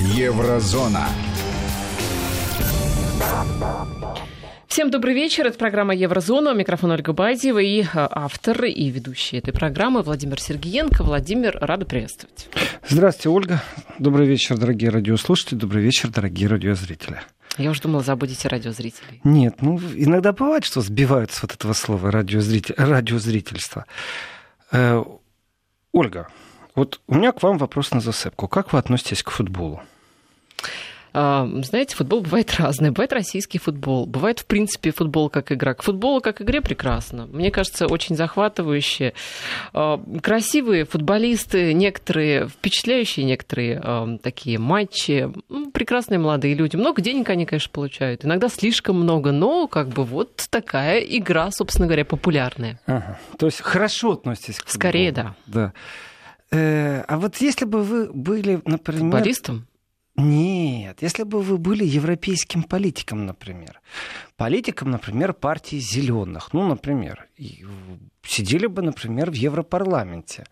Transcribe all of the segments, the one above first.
Еврозона. Всем добрый вечер. Это программа «Еврозона». У микрофона Ольга Бадьева и а, автор и ведущий этой программы Владимир Сергеенко. Владимир, рада приветствовать. Здравствуйте, Ольга. Добрый вечер, дорогие радиослушатели. Добрый вечер, дорогие радиозрители. Я уже думала, забудете радиозрителей. Нет, ну иногда бывает, что сбиваются вот этого слова радиозритель, радиозрительство. Э, Ольга, вот у меня к вам вопрос на засыпку. Как вы относитесь к футболу? А, знаете, футбол бывает разный. Бывает российский футбол, бывает, в принципе, футбол как игра. К футболу как игре прекрасно. Мне кажется, очень захватывающие. А, красивые футболисты, некоторые впечатляющие, некоторые а, такие матчи. Прекрасные молодые люди. Много денег они, конечно, получают. Иногда слишком много, но как бы вот такая игра, собственно говоря, популярная. Ага. То есть хорошо относитесь к футболу? Скорее, да. Да. Э, а вот если бы вы были, например... Футболистом? Нет, если бы вы были европейским политиком, например, политиком, например, партии зеленых, ну, например, сидели бы, например, в Европарламенте,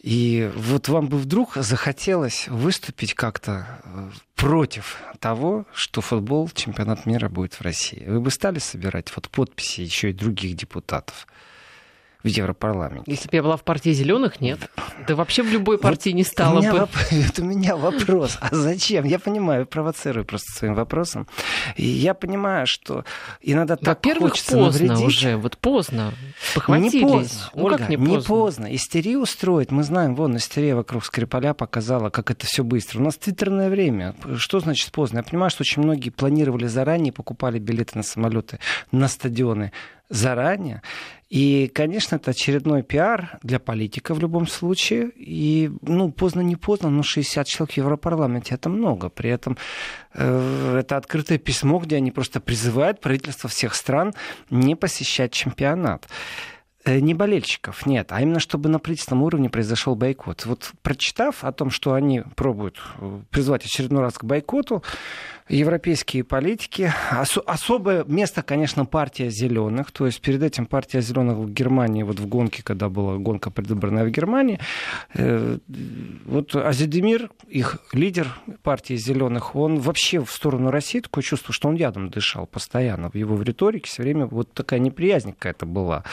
и вот вам бы вдруг захотелось выступить как-то э, против того, что футбол, чемпионат мира будет в России. Вы бы стали собирать вот подписи еще и других депутатов в Европарламенте. Если бы я была в партии зеленых, нет. Да вообще в любой партии вот не стала у бы. Воп... Это у меня вопрос. А зачем? Я понимаю, провоцирую просто своим вопросом. И я понимаю, что иногда так Во-первых, хочется поздно навредить. уже. Вот поздно. Похватились. Не поздно, ну, Ольга, как не поздно? не поздно. Истерию устроить, мы знаем, вон истерия вокруг Скрипаля показала, как это все быстро. У нас твиттерное время. Что значит поздно? Я понимаю, что очень многие планировали заранее, покупали билеты на самолеты, на стадионы заранее. И, конечно, это очередной пиар для политика в любом случае. И, ну, поздно, не поздно, но 60 человек в Европарламенте это много. При этом э, это открытое письмо, где они просто призывают правительство всех стран не посещать чемпионат не болельщиков, нет, а именно чтобы на правительственном уровне произошел бойкот. Вот прочитав о том, что они пробуют э, призвать очередной раз к бойкоту, европейские политики, ос- особое место, конечно, партия зеленых, то есть перед этим партия зеленых в Германии, вот в гонке, когда была гонка предвыборная в Германии, э, вот Азидемир, их лидер партии зеленых, он вообще в сторону России такое чувство, что он ядом дышал постоянно. В его риторике все время вот такая неприязнь какая-то была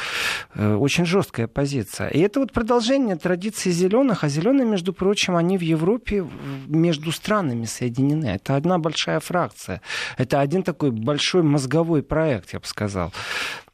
Э, очень жесткая позиция. И это вот продолжение традиции зеленых, а зеленые, между прочим, они в Европе между странами соединены. Это одна большая фракция. Это один такой большой мозговой проект, я бы сказал.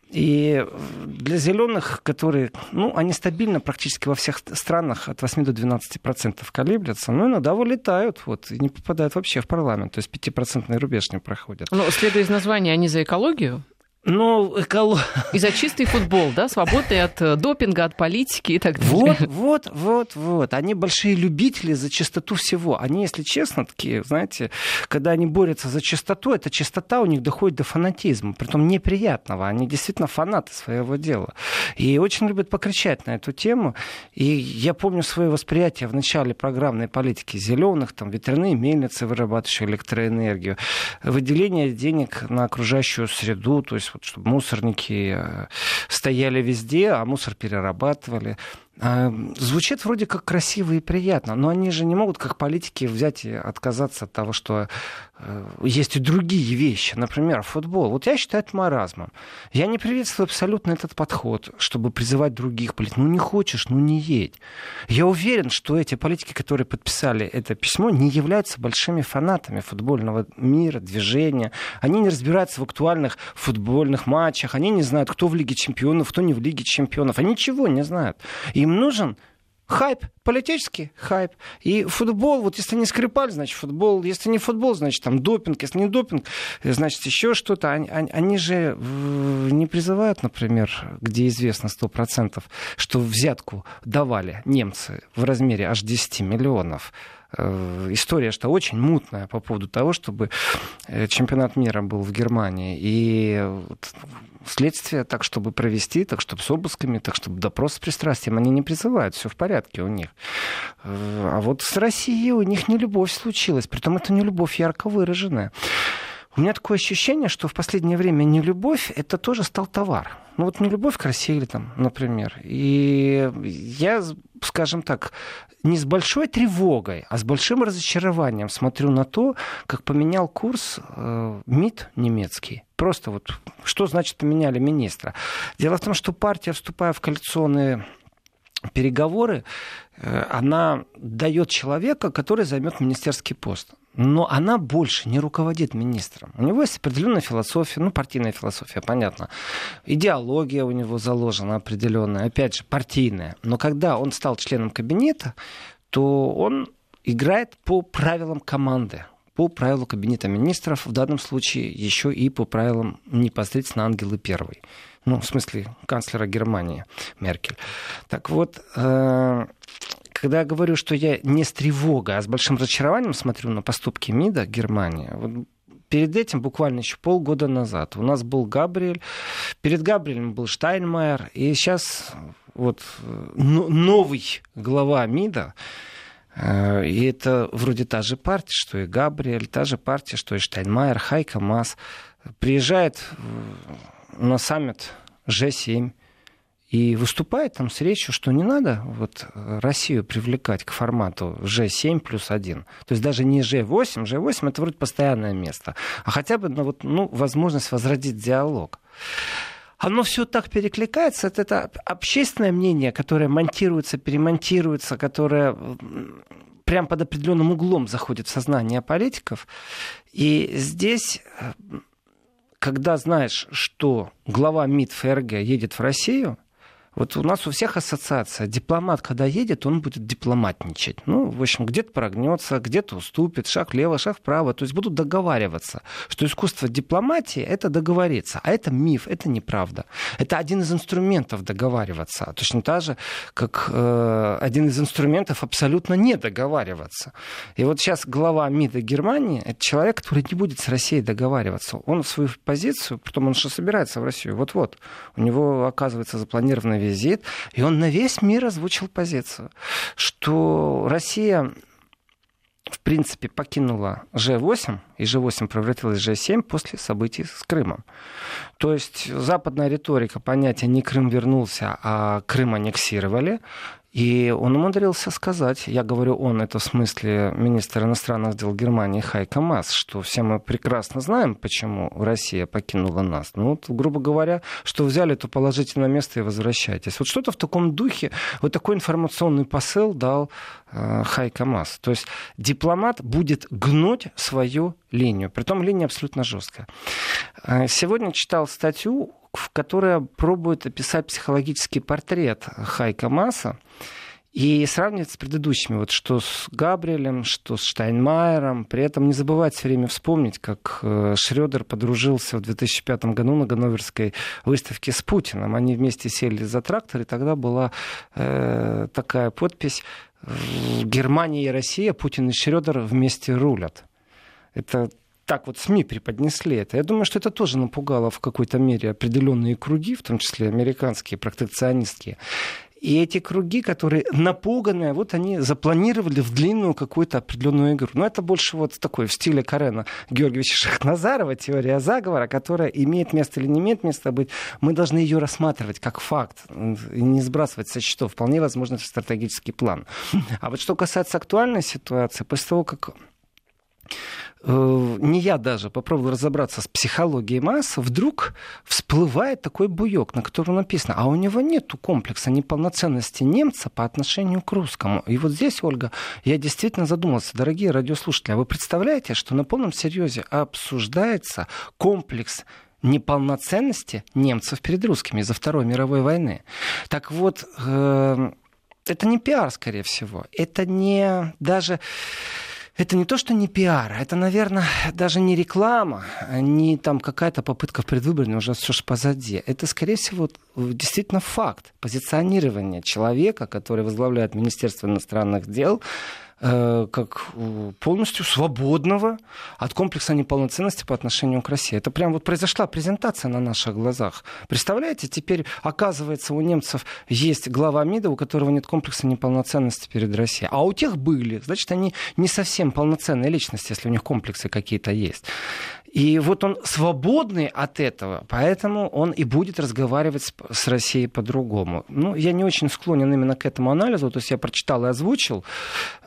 И для зеленых, которые, ну, они стабильно практически во всех странах от 8 до 12 процентов колеблятся, но иногда вылетают вот, и не попадают вообще в парламент. То есть 5-процентный рубеж не проходят. Ну, следуя из названия, они за экологию? Ну, эколог... И за чистый футбол, да, свободный от э, допинга, от политики и так далее. Вот, вот, вот, вот. Они большие любители за чистоту всего. Они, если честно, такие, знаете, когда они борются за чистоту, эта чистота у них доходит до фанатизма, притом неприятного. Они действительно фанаты своего дела. И очень любят покричать на эту тему. И я помню свое восприятие в начале программной политики зеленых, там ветряные мельницы, вырабатывающие электроэнергию, выделение денег на окружающую среду, то есть чтобы мусорники э, стояли везде, а мусор перерабатывали. Звучит вроде как красиво и приятно, но они же не могут, как политики, взять и отказаться от того, что э, есть и другие вещи. Например, футбол. Вот я считаю это маразмом. Я не приветствую абсолютно этот подход, чтобы призывать других политиков. Ну не хочешь, ну не едь. Я уверен, что эти политики, которые подписали это письмо, не являются большими фанатами футбольного мира, движения. Они не разбираются в актуальных футбольных матчах. Они не знают, кто в Лиге чемпионов, кто не в Лиге чемпионов. Они ничего не знают. Им нужен хайп, политический хайп. И футбол, вот если не Скрипаль, значит футбол, если не футбол, значит там допинг, если не допинг, значит еще что-то. Они, они, же не призывают, например, где известно 100%, что взятку давали немцы в размере аж 10 миллионов история, что очень мутная по поводу того, чтобы чемпионат мира был в Германии. И следствие так, чтобы провести, так, чтобы с обысками, так, чтобы допрос с пристрастием. Они не призывают, все в порядке у них. А вот с Россией у них не любовь случилась, притом это не любовь ярко выраженная. У меня такое ощущение, что в последнее время не любовь это тоже стал товар. Ну вот не любовь к России, там, например. И я, скажем так, не с большой тревогой, а с большим разочарованием смотрю на то, как поменял курс э, МИД немецкий. Просто вот что значит поменяли министра? Дело в том, что партия, вступая в коалиционные переговоры, э, она дает человека, который займет министерский пост но она больше не руководит министром. У него есть определенная философия, ну, партийная философия, понятно. Идеология у него заложена определенная, опять же, партийная. Но когда он стал членом кабинета, то он играет по правилам команды по правилу Кабинета министров, в данном случае еще и по правилам непосредственно Ангелы Первой. Ну, в смысле, канцлера Германии Меркель. Так вот, э, когда говорю, что я не с тревогой, а с большим разочарованием смотрю на поступки МИДа Германии, вот перед этим, буквально еще полгода назад, у нас был Габриэль, перед Габриэлем был Штайнмайер, и сейчас вот новый глава МИДа, э, и это вроде та же партия, что и Габриэль, та же партия, что и Штайнмайер, Хайка Мас, приезжает на саммит G7, и выступает там с речью, что не надо вот Россию привлекать к формату G7 плюс 1. То есть даже не G8, G8 это вроде постоянное место, а хотя бы ну, вот, ну, возможность возродить диалог. Оно все так перекликается, это, это общественное мнение, которое монтируется, перемонтируется, которое прям под определенным углом заходит в сознание политиков. И здесь когда знаешь, что глава МИД ФРГ едет в Россию, вот у нас у всех ассоциация. Дипломат, когда едет, он будет дипломатничать. Ну, в общем, где-то прогнется, где-то уступит, шаг влево, шаг вправо. То есть будут договариваться, что искусство дипломатии — это договориться. А это миф, это неправда. Это один из инструментов договариваться. Точно так же, как э, один из инструментов абсолютно не договариваться. И вот сейчас глава МИДа Германии — это человек, который не будет с Россией договариваться. Он свою позицию, потом он что собирается в Россию, вот-вот. У него, оказывается, запланированная визит, и он на весь мир озвучил позицию, что Россия в принципе, покинула Ж-8, и Ж-8 превратилась в Ж-7 после событий с Крымом. То есть западная риторика, понятие «не Крым вернулся, а Крым аннексировали», и он умудрился сказать, я говорю он, это в смысле министр иностранных дел Германии Хайка Мас, что все мы прекрасно знаем, почему Россия покинула нас. Ну, вот, грубо говоря, что взяли, то положите на место и возвращайтесь. Вот что-то в таком духе, вот такой информационный посыл дал э, Хайка Мас. То есть дипломат будет гнуть свою линию, притом линия абсолютно жесткая. Э, сегодня читал статью в которой пробует описать психологический портрет Хайка Масса и сравнивать с предыдущими, вот что с Габриэлем, что с Штайнмайером. При этом не забывать все время вспомнить, как э, Шредер подружился в 2005 году на Ганноверской выставке с Путиным. Они вместе сели за трактор, и тогда была э, такая подпись «Германия и Россия, Путин и Шредер вместе рулят». Это так вот СМИ преподнесли это. Я думаю, что это тоже напугало в какой-то мере определенные круги, в том числе американские, протекционистские. И эти круги, которые напуганные, вот они запланировали в длинную какую-то определенную игру. Но это больше вот такой в стиле Карена Георгиевича Шахназарова, теория заговора, которая имеет место или не имеет места быть. Мы должны ее рассматривать как факт и не сбрасывать со счетов. Вполне возможно, это стратегический план. А вот что касается актуальной ситуации, после того, как не я даже попробовал разобраться с психологией масс, вдруг всплывает такой буек, на котором написано, а у него нет комплекса неполноценности немца по отношению к русскому. И вот здесь, Ольга, я действительно задумался, дорогие радиослушатели, а вы представляете, что на полном серьезе обсуждается комплекс неполноценности немцев перед русскими из-за Второй мировой войны. Так вот, э, это не пиар, скорее всего. Это не даже это не то, что не пиар, это, наверное, даже не реклама, не там какая-то попытка в предвыборной, уже все же позади. Это, скорее всего, действительно факт позиционирования человека, который возглавляет Министерство иностранных дел, Э, как полностью свободного от комплекса неполноценности по отношению к России. Это прям вот произошла презентация на наших глазах. Представляете, теперь оказывается у немцев есть глава МИДа, у которого нет комплекса неполноценности перед Россией. А у тех были. Значит, они не совсем полноценные личности, если у них комплексы какие-то есть. И вот он свободный от этого, поэтому он и будет разговаривать с, с Россией по-другому. Ну, я не очень склонен именно к этому анализу, то есть я прочитал и озвучил э,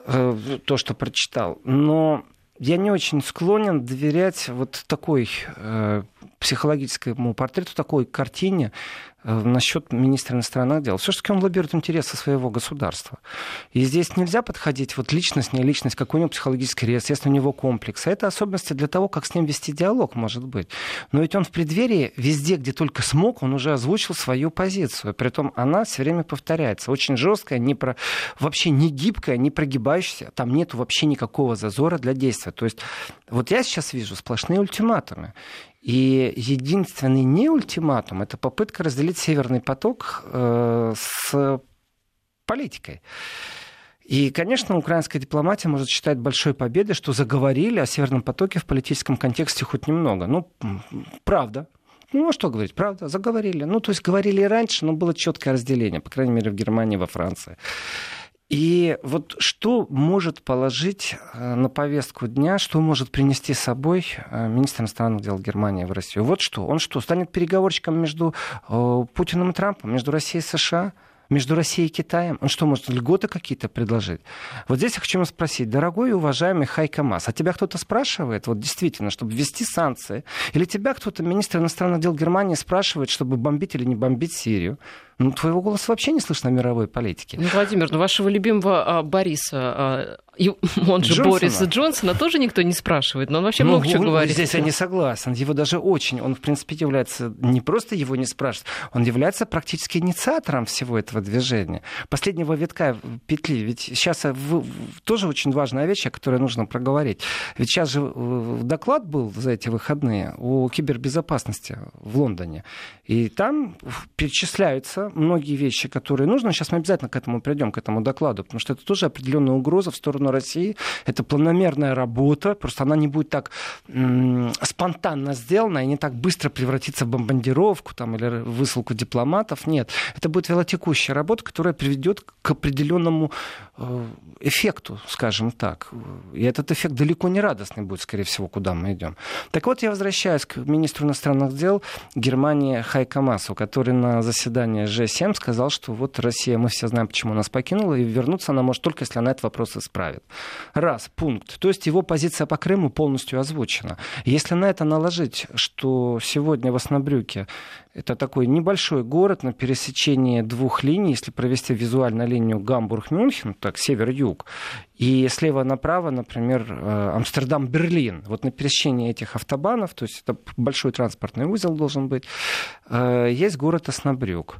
то, что прочитал, но я не очень склонен доверять вот такой э, психологическому портрету, такой картине, Э, насчет министра иностранных дел. Все-таки он лоббирует интересы своего государства. И здесь нельзя подходить вот личность, не личность, какой у него психологический рез, если у него комплекс. А это особенности для того, как с ним вести диалог, может быть. Но ведь он в преддверии, везде, где только смог, он уже озвучил свою позицию. Притом она все время повторяется. Очень жесткая, не про... вообще не гибкая, не прогибающаяся. Там нет вообще никакого зазора для действия. То есть вот я сейчас вижу сплошные ультиматумы. И единственный не ультиматум – это попытка разделить Северный поток э, с политикой. И, конечно, украинская дипломатия может считать большой победой, что заговорили о Северном потоке в политическом контексте хоть немного. Ну, правда. Ну, а что говорить, правда, заговорили. Ну, то есть говорили и раньше, но было четкое разделение, по крайней мере, в Германии, во Франции. И вот что может положить э, на повестку дня, что может принести с собой э, министр иностранных дел Германии в Россию? Вот что. Он что, станет переговорщиком между э, Путиным и Трампом, между Россией и США? между Россией и Китаем? Он что, может льготы какие-то предложить? Вот здесь я хочу вас спросить, дорогой и уважаемый Хайка Мас, а тебя кто-то спрашивает, вот действительно, чтобы ввести санкции? Или тебя кто-то, министр иностранных дел Германии, спрашивает, чтобы бомбить или не бомбить Сирию? Ну, твоего голоса вообще не слышно в мировой политике. Ну, Владимир, ну, вашего любимого а, Бориса а, он же Джонсона. Бориса Джонсона тоже никто не спрашивает, но он вообще ну, много чего говорит. Здесь я не согласен. Его даже очень, он в принципе является, не просто его не спрашивают, он является практически инициатором всего этого движения. Последнего витка петли. Ведь сейчас тоже очень важная вещь, о которой нужно проговорить. Ведь сейчас же э, доклад был за эти выходные о кибербезопасности в Лондоне. И там перечисляются многие вещи, которые нужно. Сейчас мы обязательно к этому придем, к этому докладу, потому что это тоже определенная угроза в сторону России. Это планомерная работа, просто она не будет так м- спонтанно сделана и не так быстро превратиться в бомбардировку там, или высылку дипломатов. Нет, это будет велотекущая работа, которая приведет к определенному э, эффекту, скажем так. И этот эффект далеко не радостный будет, скорее всего, куда мы идем. Так вот, я возвращаюсь к министру иностранных дел Германии Хайка Масу, который на заседании G7 сказал, что вот Россия, мы все знаем, почему нас покинула, и вернуться она может только, если она этот вопрос исправит. Раз, пункт. То есть его позиция по Крыму полностью озвучена. Если на это наложить, что сегодня в Оснобрюке это такой небольшой город на пересечении двух линий, если провести визуально линию Гамбург-Мюнхен, так, север-юг, и слева направо, например, э, Амстердам-Берлин. Вот на пересечении этих автобанов, то есть это большой транспортный узел должен быть, э, есть город Оснобрюк.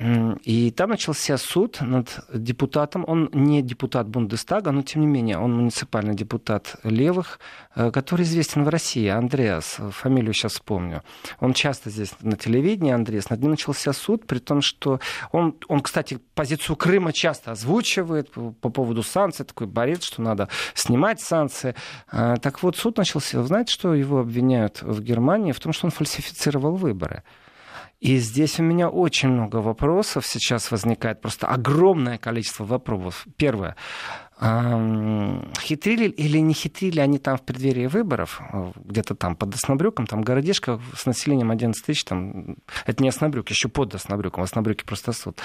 И там начался суд над депутатом. Он не депутат Бундестага, но тем не менее он муниципальный депутат левых, э, который известен в России. Андреас, фамилию сейчас вспомню. Он часто здесь на телевидении, Андреас. Над ним начался суд, при том, что он, он кстати, позицию Крыма часто озвучивает по поводу санкций, такой борец, что надо снимать санкции. Э, так вот, суд начался. Вы знаете, что его обвиняют в Германии? В том, что он фальсифицировал выборы. И здесь у меня очень много вопросов сейчас возникает, просто огромное количество вопросов. Первое. Хитрили или не хитрили они там в преддверии выборов, где-то там под Оснобрюком, там городишко с населением 11 тысяч, там, это не Оснобрюк, еще под Оснобрюком, в Оснобрюке просто суд.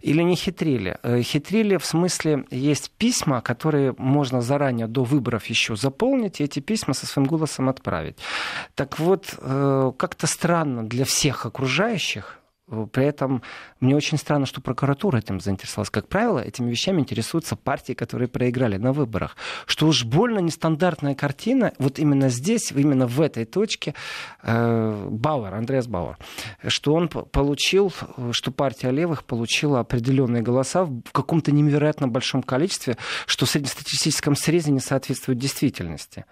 Или не хитрили? Э, хитрили в смысле, есть письма, которые можно заранее до выборов еще заполнить, и эти письма со своим голосом отправить. Так вот, э, как-то странно для всех окружающих, при этом мне очень странно, что прокуратура этим заинтересовалась. Как правило, этими вещами интересуются партии, которые проиграли на выборах. Что уж больно нестандартная картина, вот именно здесь, именно в этой точке, э, Бауэр, Андреас Бауэр, что он получил, что партия левых получила определенные голоса в каком-то невероятно большом количестве, что в среднестатистическом срезе не соответствует действительности.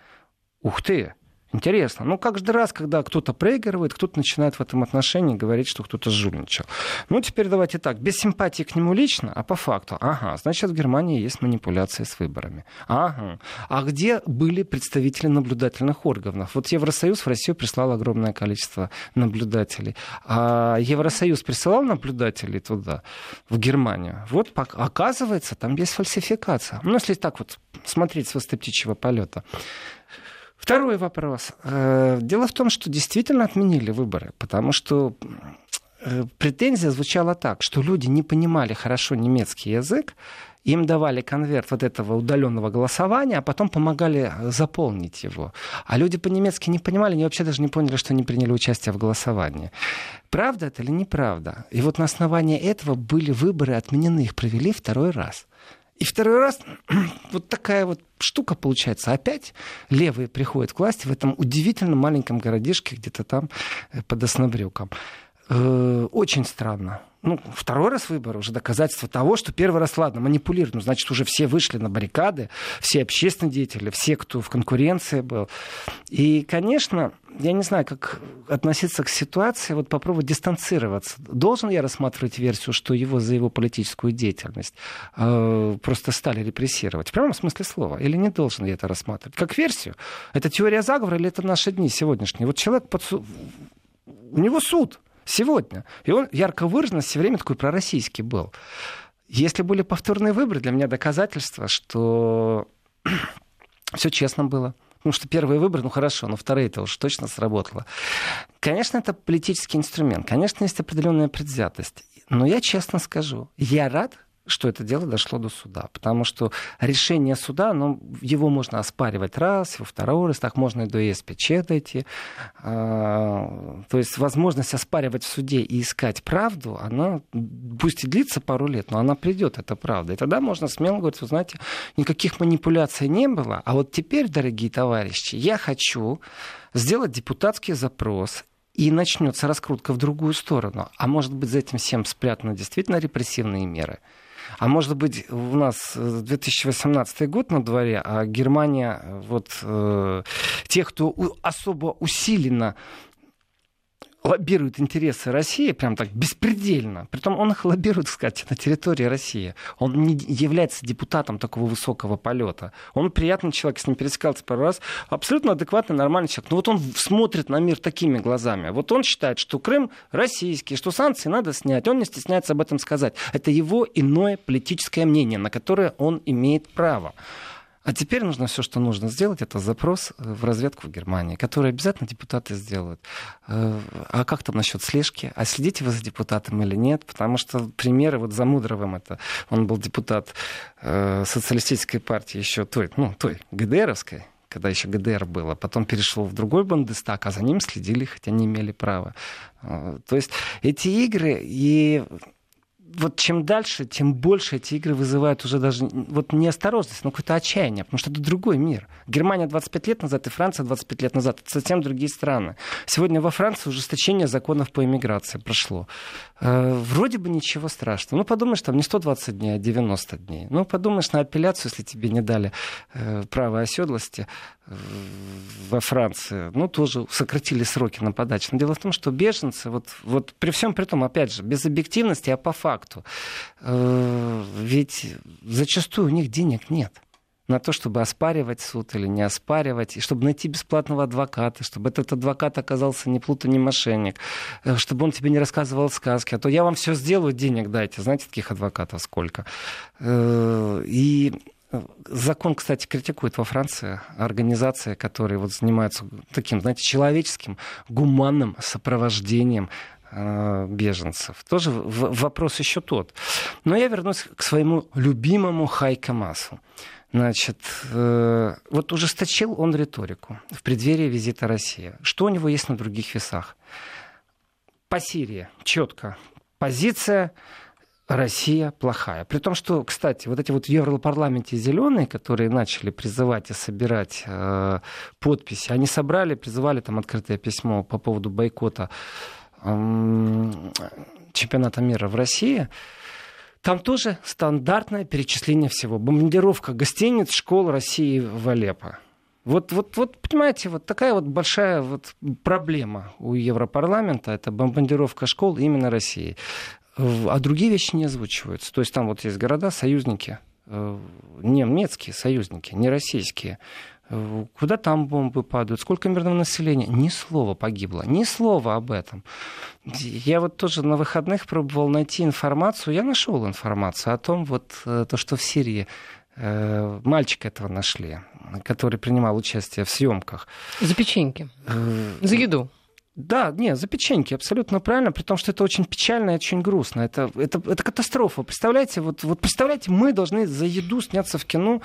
Ух ты! Интересно. Ну, каждый раз, когда кто-то проигрывает, кто-то начинает в этом отношении говорить, что кто-то жульничал. Ну, теперь давайте так. Без симпатии к нему лично, а по факту. Ага, значит, в Германии есть манипуляции с выборами. Ага. А где были представители наблюдательных органов? Вот Евросоюз в Россию прислал огромное количество наблюдателей. А Евросоюз присылал наблюдателей туда, в Германию. Вот, оказывается, там есть фальсификация. Ну, если так вот смотреть с птичьего полета. Второй вопрос. Э, дело в том, что действительно отменили выборы, потому что э, претензия звучала так, что люди не понимали хорошо немецкий язык, им давали конверт вот этого удаленного голосования, а потом помогали заполнить его. А люди по-немецки не понимали, они вообще даже не поняли, что они приняли участие в голосовании. Правда это или неправда? И вот на основании этого были выборы отменены, их провели второй раз. И второй раз вот такая вот штука получается. Опять левые приходят к власти в этом удивительно маленьком городишке, где-то там э, под Оснобрюком. Э, очень странно. Ну, второй раз выборы уже доказательство того, что первый раз, ладно, манипулируют, ну, значит, уже все вышли на баррикады, все общественные деятели, все, кто в конкуренции был. И, конечно, я не знаю, как относиться к ситуации, вот попробовать дистанцироваться. Должен я рассматривать версию, что его за его политическую деятельность э, просто стали репрессировать? В прямом смысле слова. Или не должен я это рассматривать? Как версию? Это теория заговора или это наши дни сегодняшние? Вот человек под... У него суд сегодня. И он ярко выраженно все время такой пророссийский был. Если были повторные выборы, для меня доказательство, что все честно было. Потому что первые выборы, ну хорошо, но вторые-то уж точно сработало. Конечно, это политический инструмент. Конечно, есть определенная предвзятость. Но я честно скажу, я рад, что это дело дошло до суда. Потому что решение суда, ну, его можно оспаривать раз, во второй раз, так можно и до ЕСПЧ дойти. А, то есть возможность оспаривать в суде и искать правду, она пусть и длится пару лет, но она придет, это правда. И тогда можно смело говорить, вы знаете, никаких манипуляций не было, а вот теперь, дорогие товарищи, я хочу сделать депутатский запрос и начнется раскрутка в другую сторону. А может быть, за этим всем спрятаны действительно репрессивные меры. А может быть, у нас 2018 э, год на дворе, а Германия, э, вот э, тех, кто особо усиленно лоббирует интересы России прям так беспредельно. Притом он их лоббирует, кстати, на территории России. Он не является депутатом такого высокого полета. Он приятный человек, с ним пересекался пару раз. Абсолютно адекватный, нормальный человек. Но вот он смотрит на мир такими глазами. Вот он считает, что Крым российский, что санкции надо снять. Он не стесняется об этом сказать. Это его иное политическое мнение, на которое он имеет право. А теперь нужно все, что нужно сделать, это запрос э, в разведку в Германии, который обязательно депутаты сделают. Э, а как там насчет слежки? А следите вы за депутатом или нет? Потому что примеры вот за Мудровым, это он был депутат э, социалистической партии еще той, ну, той ГДРовской, когда еще ГДР было, потом перешел в другой Бундестаг, а за ним следили, хотя не имели права. То есть эти игры и вот чем дальше, тем больше эти игры вызывают уже даже вот неосторожность, но какое-то отчаяние, потому что это другой мир. Германия 25 лет назад и Франция 25 лет назад. Это совсем другие страны. Сегодня во Франции ужесточение законов по иммиграции прошло. Э, вроде бы ничего страшного. Ну, подумаешь, там не 120 дней, а 90 дней. Ну, подумаешь на апелляцию, если тебе не дали э, право оседлости э, во Франции. Ну, тоже сократили сроки на подачу. Но дело в том, что беженцы, вот, вот при всем при том, опять же, без объективности, а по факту, ведь зачастую у них денег нет на то, чтобы оспаривать суд или не оспаривать, и чтобы найти бесплатного адвоката, чтобы этот адвокат оказался не плута, не мошенник, э, чтобы он тебе не рассказывал сказки, а то я вам все сделаю, денег дайте. Знаете, таких адвокатов сколько? Э, и Закон, кстати, критикует во Франции организации, которые вот занимаются таким, знаете, человеческим, гуманным сопровождением э, беженцев. Тоже вопрос еще тот. Но я вернусь к своему любимому Хайка Масу. Значит, э, вот ужесточил он риторику в преддверии визита России. Что у него есть на других весах? По Сирии четко. Позиция Россия плохая. При том, что, кстати, вот эти вот в Европарламенте зеленые, которые начали призывать и собирать э, подписи, они собрали, призывали там открытое письмо по поводу бойкота э, чемпионата мира в России. Там тоже стандартное перечисление всего. Бомбардировка гостиниц, школ России в Алеппо. Вот, вот, вот, понимаете, вот такая вот большая вот проблема у Европарламента, это бомбардировка школ именно России. А другие вещи не озвучиваются. То есть там вот есть города, союзники, э, немецкие союзники, не российские. Куда там бомбы падают, сколько мирного населения. Ни слова погибло, ни слова об этом. Я вот тоже на выходных пробовал найти информацию. Я нашел информацию о том, вот, э, то, что в Сирии э, мальчика этого нашли, который принимал участие в съемках. За печеньки. За еду. Да, нет, за печеньки, абсолютно правильно, при том, что это очень печально и очень грустно. Это, это, это катастрофа. Представляете, вот, вот представляете, мы должны за еду сняться в кино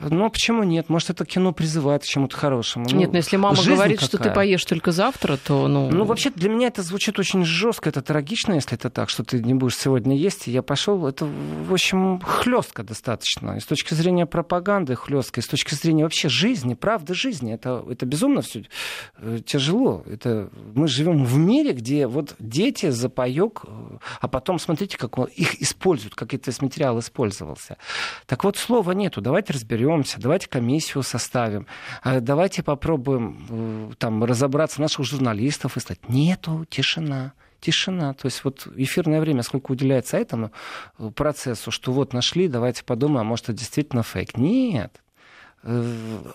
ну, почему нет? Может, это кино призывает к чему-то хорошему. Нет, ну, но если мама говорит, какая. что ты поешь только завтра, то... Ну... ну, вообще, для меня это звучит очень жестко, это трагично, если это так, что ты не будешь сегодня есть. И я пошел, это, в общем, хлестко достаточно. И с точки зрения пропаганды хлестко, и с точки зрения вообще жизни, правды жизни. Это, это безумно все э, тяжело. Это, мы живем в мире, где вот дети за паёк, э, а потом смотрите, как он, их используют, как этот материал использовался. Так вот, слова нету. Давайте разберем разберемся, давайте комиссию составим, а давайте попробуем э, там разобраться наших журналистов и сказать, нету, тишина тишина. То есть вот эфирное время сколько уделяется этому э, процессу, что вот нашли, давайте подумаем, а может это действительно фейк. Нет.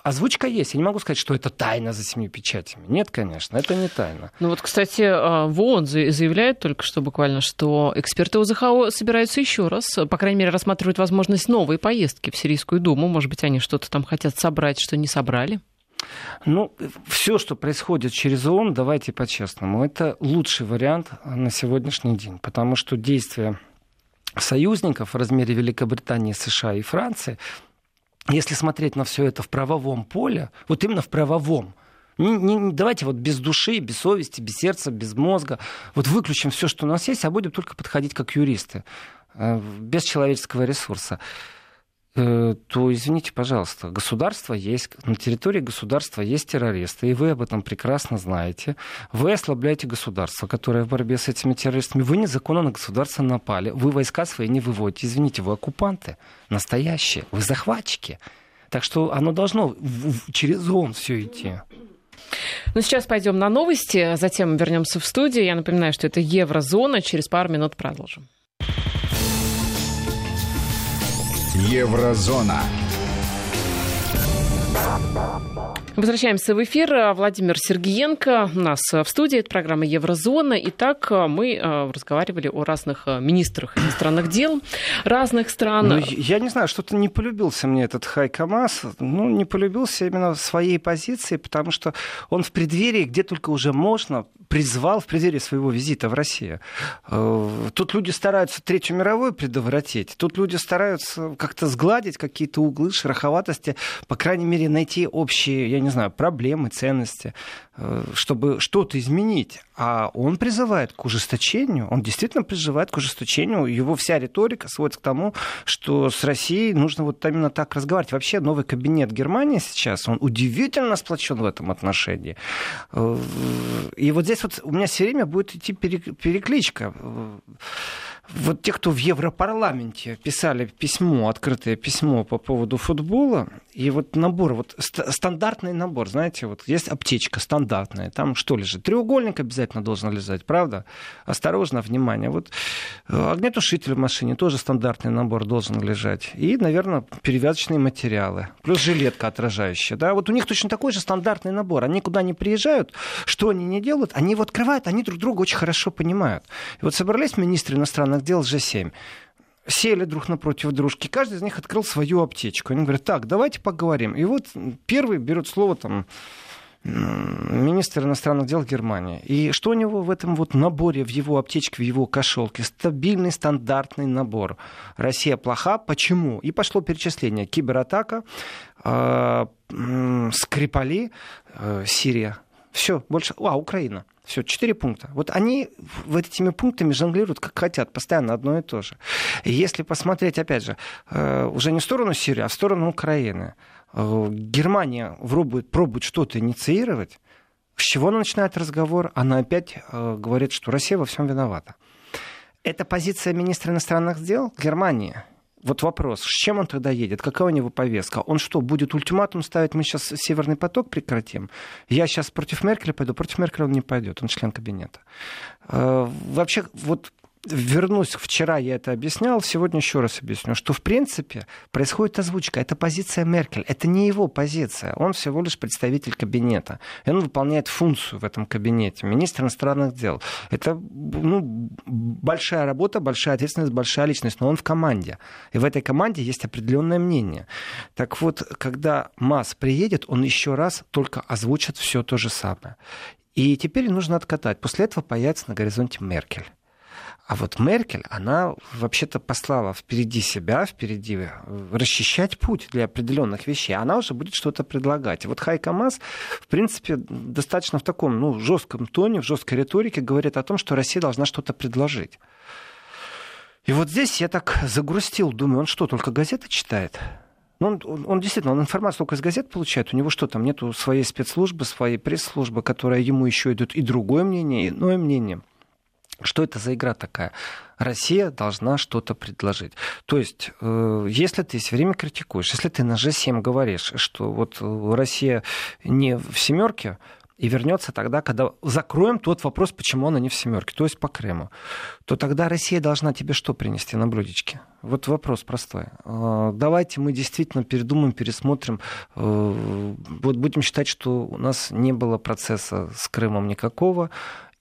Озвучка есть. Я не могу сказать, что это тайна за семью печатями. Нет, конечно, это не тайна. Ну вот, кстати, а, ВОН заявляет только что буквально, что эксперты ОЗХО собираются еще раз, по крайней мере, рассматривают возможность новой поездки в Сирийскую Думу. Может быть, они что-то там хотят собрать, что не собрали? Ну, все, что происходит через ООН, давайте по-честному, это лучший вариант на сегодняшний день, потому что действия союзников в размере Великобритании, США и Франции если смотреть на все это в правовом поле, вот именно в правовом, не, не, давайте вот без души, без совести, без сердца, без мозга. Вот выключим все, что у нас есть, а будем только подходить как юристы, э, без человеческого ресурса. Э, то извините, пожалуйста, государство есть, на территории государства есть террористы, и вы об этом прекрасно знаете. Вы ослабляете государство, которое в борьбе с этими террористами. Вы незаконно на государство напали, вы войска свои не выводите. Извините, вы оккупанты настоящие, вы захватчики. Так что оно должно через ООН все идти. Ну, сейчас пойдем на новости, а затем вернемся в студию. Я напоминаю, что это Еврозона. Через пару минут продолжим. Еврозона. Возвращаемся в эфир. Владимир Сергеенко у нас в студии. Это программа «Еврозона». Итак, мы э, разговаривали о разных э, министрах иностранных дел разных стран. Ну, я не знаю, что-то не полюбился мне этот Хайка Мас. Ну, не полюбился именно в своей позиции, потому что он в преддверии, где только уже можно, призвал в преддверии своего визита в Россию. Э, тут люди стараются Третью мировую предотвратить. Тут люди стараются как-то сгладить какие-то углы, шероховатости, по крайней мере, найти общие, я не знаю, проблемы, ценности, чтобы что-то изменить. А он призывает к ужесточению, он действительно призывает к ужесточению. Его вся риторика сводится к тому, что с Россией нужно вот именно так разговаривать. Вообще новый кабинет Германии сейчас, он удивительно сплочен в этом отношении. Э, и вот здесь вот у меня все время будет идти перекличка вот те, кто в Европарламенте писали письмо, открытое письмо по поводу футбола, и вот набор, вот стандартный набор, знаете, вот есть аптечка стандартная, там что лежит? Треугольник обязательно должен лежать, правда? Осторожно, внимание. Вот э, огнетушитель в машине тоже стандартный набор должен лежать. И, наверное, перевязочные материалы. Плюс жилетка отражающая. Да? Вот у них точно такой же стандартный набор. Они куда не приезжают, что они не делают, они его открывают, они друг друга очень хорошо понимают. И вот собрались министры иностранных дел G7 сели друг напротив дружки, каждый из них открыл свою аптечку. Они говорят, так, давайте поговорим. И вот первый берет слово там министр иностранных дел Германии. И что у него в этом вот наборе, в его аптечке, в его кошелке? Стабильный, стандартный набор. Россия плоха. Почему? И пошло перечисление. Кибератака, э, Скрипали, э, Сирия. Все, больше... А, Украина. Все, четыре пункта. Вот они вот этими пунктами жонглируют как хотят, постоянно одно и то же. если посмотреть, опять же, э, уже не в сторону Сирии, а в сторону Украины, э, Германия пробует, пробует что-то инициировать, с чего она начинает разговор? Она опять э, говорит, что Россия во всем виновата. Это позиция министра иностранных дел Германии вот вопрос, с чем он тогда едет? Какая у него повестка? Он что, будет ультиматум ставить, мы сейчас Северный поток прекратим? Я сейчас против Меркеля пойду? Против Меркеля он не пойдет, он член кабинета. Э, вообще, вот вернусь, вчера я это объяснял, сегодня еще раз объясню, что в принципе происходит озвучка. Это позиция Меркель, это не его позиция. Он всего лишь представитель кабинета. И он выполняет функцию в этом кабинете. Министр иностранных дел. Это ну, большая работа, большая ответственность, большая личность. Но он в команде. И в этой команде есть определенное мнение. Так вот, когда Масс приедет, он еще раз только озвучит все то же самое. И теперь нужно откатать. После этого появится на горизонте Меркель. А вот Меркель, она вообще-то послала впереди себя, впереди э, расчищать путь для определенных вещей. Она уже будет что-то предлагать. Вот Хайка Мас, в принципе, достаточно в таком ну, жестком тоне, в жесткой риторике говорит о том, что Россия должна что-то предложить. И вот здесь я так загрустил, думаю, он что, только газеты читает? Ну, он, он, он действительно, он информацию только из газет получает. У него что там, нету своей спецслужбы, своей пресс-службы, которая ему еще идет и другое мнение, иное мнение. Что это за игра такая? Россия должна что-то предложить. То есть, э, если ты все время критикуешь, если ты на G7 говоришь, что вот э, Россия не в семерке, и вернется тогда, когда закроем тот вопрос, почему она не в семерке, то есть по Крыму, то тогда Россия должна тебе что принести на блюдечке? Вот вопрос простой. Э, давайте мы действительно передумаем, пересмотрим, вот будем считать, что у нас не было процесса с Крымом никакого,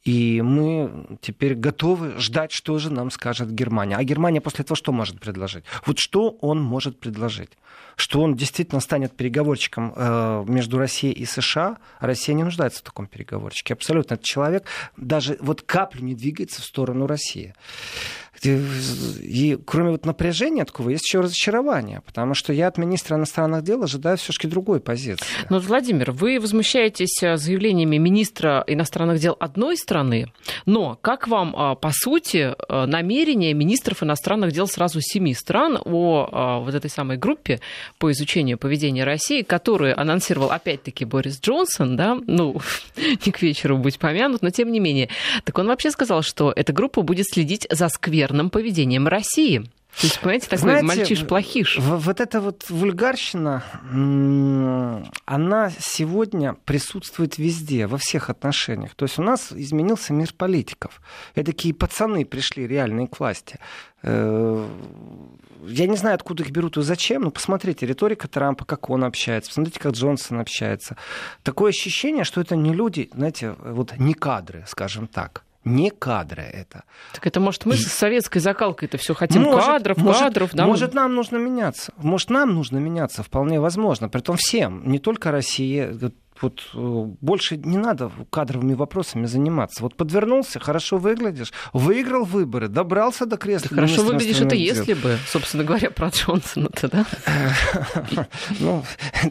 и мы теперь готовы ждать, что же нам скажет Германия. А Германия после этого что может предложить? Вот что он может предложить? Что он действительно станет переговорщиком э, между Россией и США? Россия не нуждается в таком переговорщике. Абсолютно. Этот человек даже вот каплю не двигается в сторону России. И кроме вот напряжения такого, есть еще разочарование, потому что я от министра иностранных дел ожидаю все-таки другой позиции. Но, Владимир, вы возмущаетесь э, заявлениями министра иностранных дел одной страны, но как вам, а, по сути, э, намерение министров иностранных дел сразу семи стран о вот этой самой группе по изучению поведения России, которую анонсировал опять-таки Борис Джонсон, да, ну, не к вечеру будет помянут, но тем не менее. Так он вообще сказал, что эта группа будет следить за сквером скверным поведением России. То есть, понимаете, такой Знаете, мальчиш-плохиш. Вот эта вот вульгарщина, она сегодня присутствует везде, во всех отношениях. То есть у нас изменился мир политиков. Такие пацаны пришли реальные к власти. Э, я не знаю, откуда их берут и зачем, но посмотрите, риторика Трампа, как он общается, посмотрите, как Джонсон общается. Такое ощущение, что это не люди, знаете, вот не кадры, скажем так не кадры это. Так это, может, мы с советской закалкой это все хотим может, кадров, может, кадров, да? Может, нам нужно меняться. Может, нам нужно меняться, вполне возможно. Притом всем, не только России, вот э, больше не надо кадровыми вопросами заниматься. Вот подвернулся, хорошо выглядишь, выиграл выборы, добрался до кресла. Да хорошо выглядишь, это если бы, собственно говоря, про Джонсона-то, да? Ну,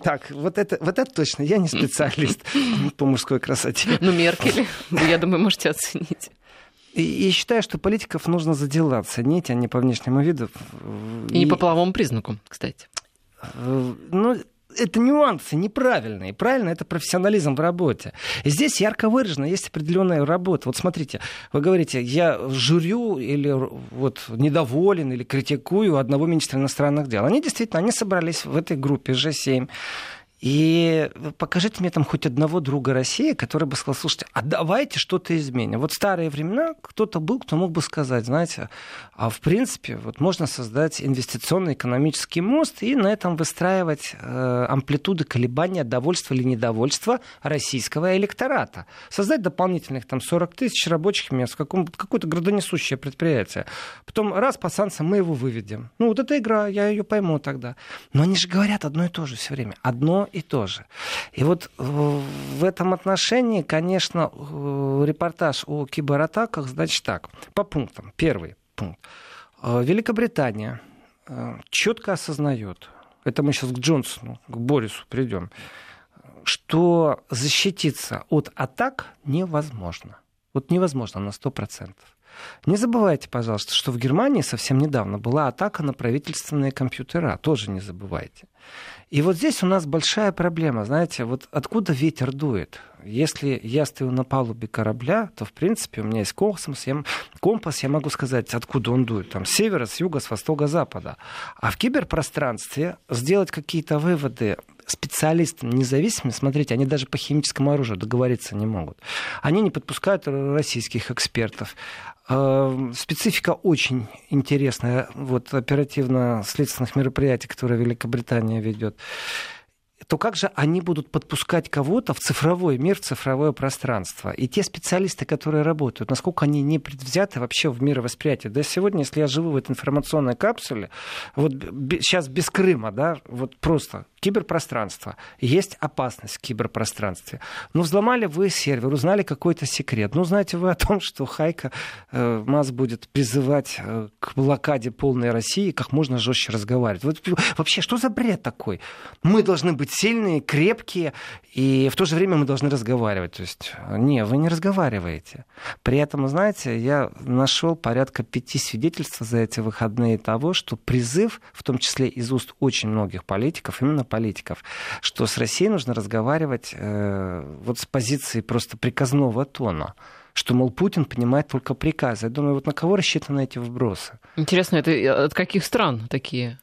так, вот это, вот это точно, я не специалист по мужской красоте. Ну, Меркель, я думаю, можете оценить. И, и считаю, что политиков нужно за дела ценить, а не по внешнему виду. И, и не по половому признаку, кстати. Э, ну, это нюансы неправильные. Правильно, это профессионализм в работе. И здесь ярко выражено, есть определенная работа. Вот смотрите, вы говорите, я журю или вот недоволен или критикую одного министра иностранных дел. Они действительно, они собрались в этой группе G7. И покажите мне там хоть одного друга России, который бы сказал, слушайте, а давайте что-то изменим. Вот в старые времена кто-то был, кто мог бы сказать, знаете, а в принципе вот можно создать инвестиционный экономический мост и на этом выстраивать э, амплитуды колебания довольства или недовольства российского электората. Создать дополнительных там 40 тысяч рабочих мест, каком, какое-то градонесущее предприятие. Потом раз по санкциям мы его выведем. Ну вот эта игра, я ее пойму тогда. Но они же говорят одно и то же все время. Одно и то же. И вот в этом отношении, конечно, репортаж о кибератаках, значит так, по пунктам. Первый пункт. Э, Великобритания э, четко осознает, это мы сейчас к Джонсону, к Борису придем, что защититься от атак невозможно. Вот невозможно на 100%. Не забывайте, пожалуйста, что в Германии совсем недавно была атака на правительственные компьютера. Тоже не забывайте. И вот здесь у нас большая проблема, знаете, вот откуда ветер дует? Если я стою на палубе корабля, то, в принципе, у меня есть компас, я, компас, я могу сказать, откуда он дует. Там с севера, с юга, с востока, запада. А в киберпространстве сделать какие-то выводы специалистам независимым, смотрите, они даже по химическому оружию договориться не могут. Они не подпускают российских экспертов. Э, специфика очень интересная вот оперативно-следственных мероприятий, которые Великобритания ведет то как же они будут подпускать кого-то в цифровой мир, в цифровое пространство? И те специалисты, которые работают, насколько они не предвзяты вообще в мировосприятии? Да сегодня, если я живу в этой информационной капсуле, вот сейчас без Крыма, да, вот просто киберпространство. Есть опасность в киберпространстве. Ну, взломали вы сервер, узнали какой-то секрет. Ну, знаете вы о том, что Хайка э, МАС будет призывать э, к блокаде полной России как можно жестче разговаривать. Вот, вообще, что за бред такой? Мы должны быть сильные, крепкие, и в то же время мы должны разговаривать. То есть, не, вы не разговариваете. При этом, знаете, я нашел порядка пяти свидетельств за эти выходные того, что призыв, в том числе из уст очень многих политиков, именно политиков, что с Россией нужно разговаривать э, вот с позиции просто приказного тона что, мол, Путин понимает только приказы. Я думаю, вот на кого рассчитаны эти вбросы? Интересно, это от каких стран такие?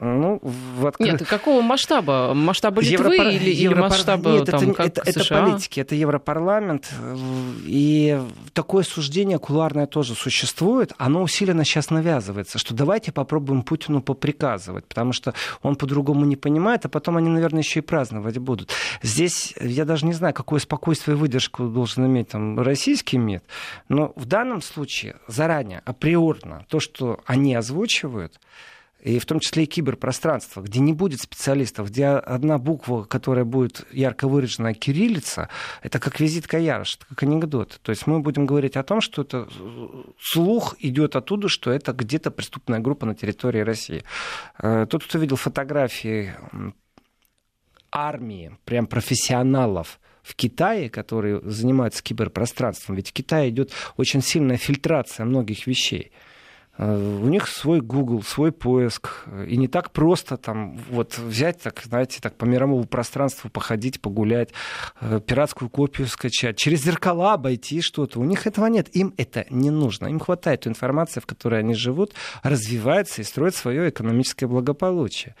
Ну, в откры... Нет, какого масштаба? Масштаба Литвы Европар... или, Европар... или масштаба Нет, там, это, как это, это политики, это Европарламент. И такое суждение куларное тоже существует. Оно усиленно сейчас навязывается, что давайте попробуем Путину поприказывать, потому что он по-другому не понимает, а потом они, наверное, еще и праздновать будут. Здесь я даже не знаю, какое спокойствие и выдержку должен иметь там российский МИД, но в данном случае заранее, априорно, то, что они озвучивают, и в том числе и киберпространство, где не будет специалистов, где одна буква, которая будет ярко выражена кириллица, это как визитка Ярош, это как анекдот. То есть мы будем говорить о том, что это слух идет оттуда, что это где-то преступная группа на территории России. Э, тот, кто видел фотографии армии, прям профессионалов, в Китае, которые занимаются киберпространством, ведь в Китае идет очень сильная фильтрация многих вещей. Э, у них свой Google, свой поиск. И не так просто там вот взять, так, знаете, так по мировому пространству походить, погулять, э, пиратскую копию скачать, через зеркала обойти что-то. У них этого нет. Им это не нужно. Им хватает информации, в которой они живут, развиваются и строят свое экономическое благополучие.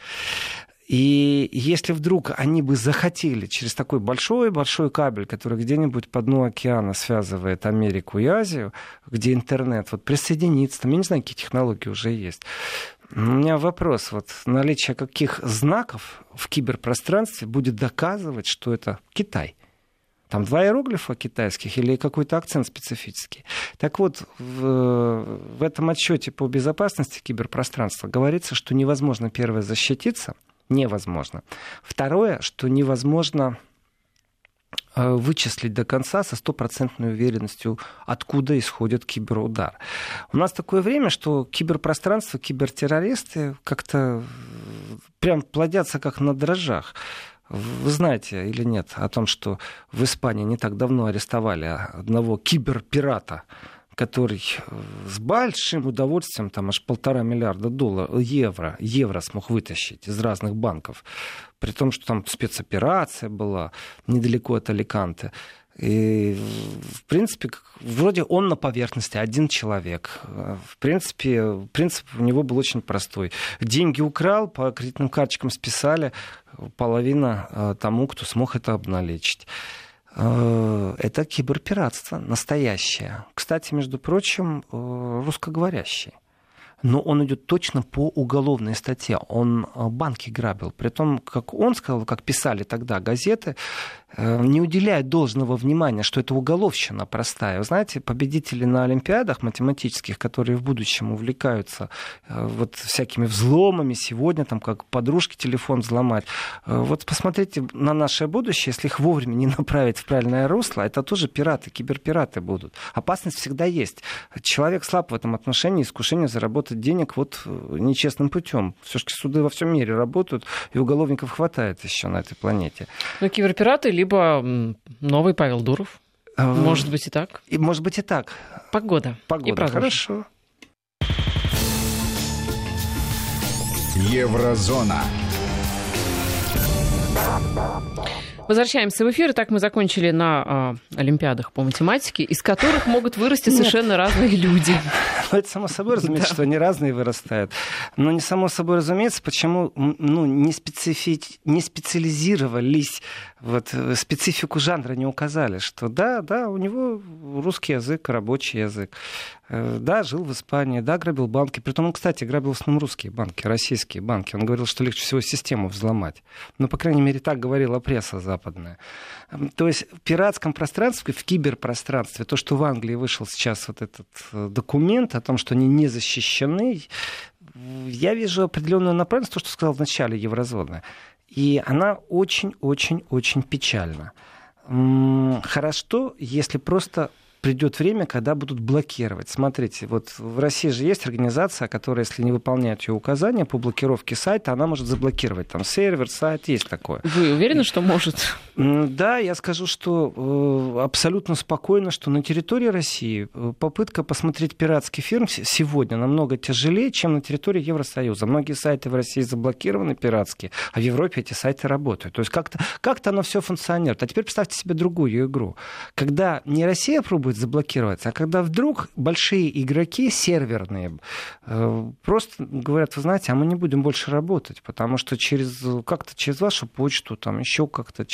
И если вдруг они бы захотели через такой большой-большой кабель, который где-нибудь по дну океана связывает Америку и Азию, где интернет, вот присоединиться, там, я не знаю, какие технологии уже есть. У меня вопрос, вот наличие каких знаков в киберпространстве будет доказывать, что это Китай? Там два иероглифа китайских или какой-то акцент специфический. Так вот, в, в этом отчете по безопасности киберпространства говорится, что невозможно первое защититься – невозможно. Второе, что невозможно э, вычислить до конца со стопроцентной уверенностью, откуда исходит киберудар. У нас такое время, что киберпространство, кибертеррористы как-то прям плодятся как на дрожжах. Вы знаете или нет о том, что в Испании не так давно арестовали одного киберпирата, который э, с большим удовольствием, там аж полтора миллиарда долларов, евро, евро смог вытащить из разных банков, при том, что там спецоперация была недалеко от Аликанте. И, в принципе, вроде он на поверхности, один человек. В принципе, принцип у него был очень простой. Деньги украл, по кредитным карточкам списали, половина э, тому, кто смог это обналичить. Э, это киберпиратство настоящее. Кстати, между прочим, э, русскоговорящее но он идет точно по уголовной статье. Он э, банки грабил. При том, как он сказал, как писали тогда газеты, не уделяют должного внимания, что это уголовщина простая. Вы знаете, победители на Олимпиадах математических, которые в будущем увлекаются э, вот всякими взломами, сегодня там как подружке телефон взломать. Э, вот посмотрите на наше будущее, если их вовремя не направить в правильное русло, это тоже пираты, киберпираты будут. Опасность всегда есть. Человек слаб в этом отношении, искушение заработать денег вот нечестным путем. Все-таки суды во всем мире работают, и уголовников хватает еще на этой планете. Но киберпираты либо новый Павел Дуров. А, может быть и так. И, может быть и так. Погода. Погода. И Хорошо. Еврозона. Возвращаемся в эфир. Итак, мы закончили на э, Олимпиадах по математике, из которых могут вырасти Нет. совершенно разные люди. Ну, это само собой разумеется, что они разные вырастают. Но не само собой разумеется, почему ну, не, специфи... не специализировались, вот, э, специфику жанра не указали, что да, да, у него русский язык, рабочий язык. Э, да, жил в Испании, да, грабил банки. Притом он, кстати, грабил в основном русские банки, российские банки. Он говорил, что легче всего систему взломать. Ну, по крайней мере, так говорила пресса западная. То есть в пиратском пространстве, в киберпространстве, то, что в Англии вышел сейчас вот этот э, документ о том, что они не защищены, я вижу определенную направленность, то, что сказал в начале еврозоны. И она очень-очень-очень печальна. Хорошо, если просто придет время, когда будут блокировать. Смотрите, вот в России же есть организация, которая, если не выполняет ее указания по блокировке сайта, она может заблокировать. Там сервер, сайт, есть такое. Вы уверены, что может? Да, я скажу, что э, абсолютно спокойно, что на территории России э, попытка посмотреть пиратский фильм сегодня намного тяжелее, чем на территории Евросоюза. Многие сайты в России заблокированы пиратские, а в Европе эти сайты работают. То есть как-то как оно все функционирует. А теперь представьте себе другую игру. Когда не Россия пробует будет заблокироваться. А когда вдруг большие игроки, серверные, э, просто говорят, вы знаете, а мы не будем больше работать, потому что через как-то через вашу почту, там еще как-то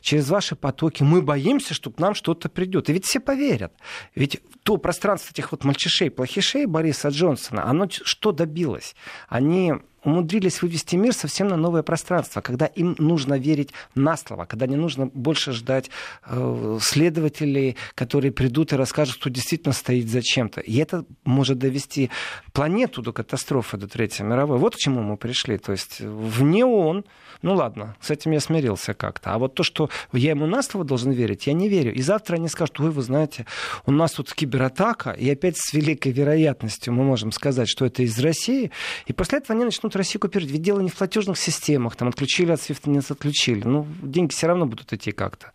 через ваши потоки мы боимся, что к нам что-то придет. И ведь все поверят. Ведь то пространство этих вот мальчишей, плохишей Бориса Джонсона, оно что добилось? Они умудрились вывести мир совсем на новое пространство, когда им нужно верить на слово, когда не нужно больше ждать э, следователей, которые придут и расскажут, что действительно стоит за чем-то. И это может довести планету до катастрофы, до Третьей мировой. Вот к чему мы пришли. То есть вне ООН, ну ладно, с этим я смирился как-то. А вот то, что я ему на слово должен верить, я не верю. И завтра они скажут, ой, вы знаете, у нас тут кибератака, и опять с великой вероятностью мы можем сказать, что это из России. И после этого они начнут Россию купировать. Ведь дело не в платежных системах, там отключили от свифта, не отключили. Ну, деньги все равно будут идти как-то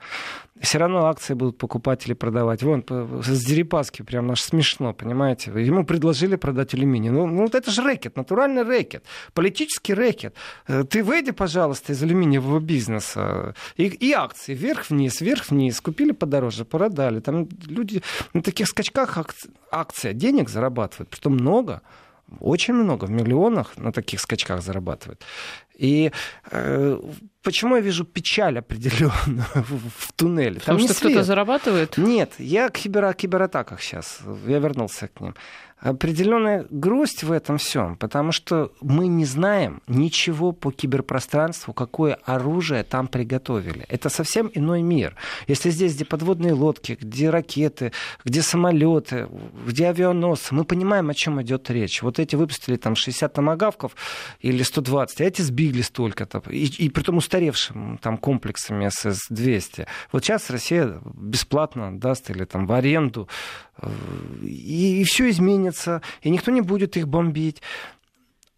все равно акции будут покупатели продавать. Вон, с Дерипаски прям наш смешно, понимаете? Ему предложили продать алюминий. Ну, ну это же рэкет, натуральный рэкет, политический рэкет. Э, ты выйди, пожалуйста, из алюминиевого бизнеса. И, и акции вверх-вниз, вверх-вниз. Купили подороже, продали. Там люди на таких скачках акци... акция денег зарабатывают, притом много очень много, в миллионах на таких скачках зарабатывают. И э, почему я вижу печаль определенную в, в туннеле? Там Потому что кто-то зарабатывает? Нет, я к кибер, кибератаках сейчас, я вернулся к ним определенная грусть в этом всем, потому что мы не знаем ничего по киберпространству, какое оружие там приготовили. Это совсем иной мир. Если здесь, где подводные лодки, где ракеты, где самолеты, где авианосцы, мы понимаем, о чем идет речь. Вот эти выпустили там 60 томагавков или 120, а эти сбили столько-то. И, и при том устаревшим там комплексами СС-200. Вот сейчас Россия бесплатно даст или там в аренду и, и все изменится, и никто не будет их бомбить.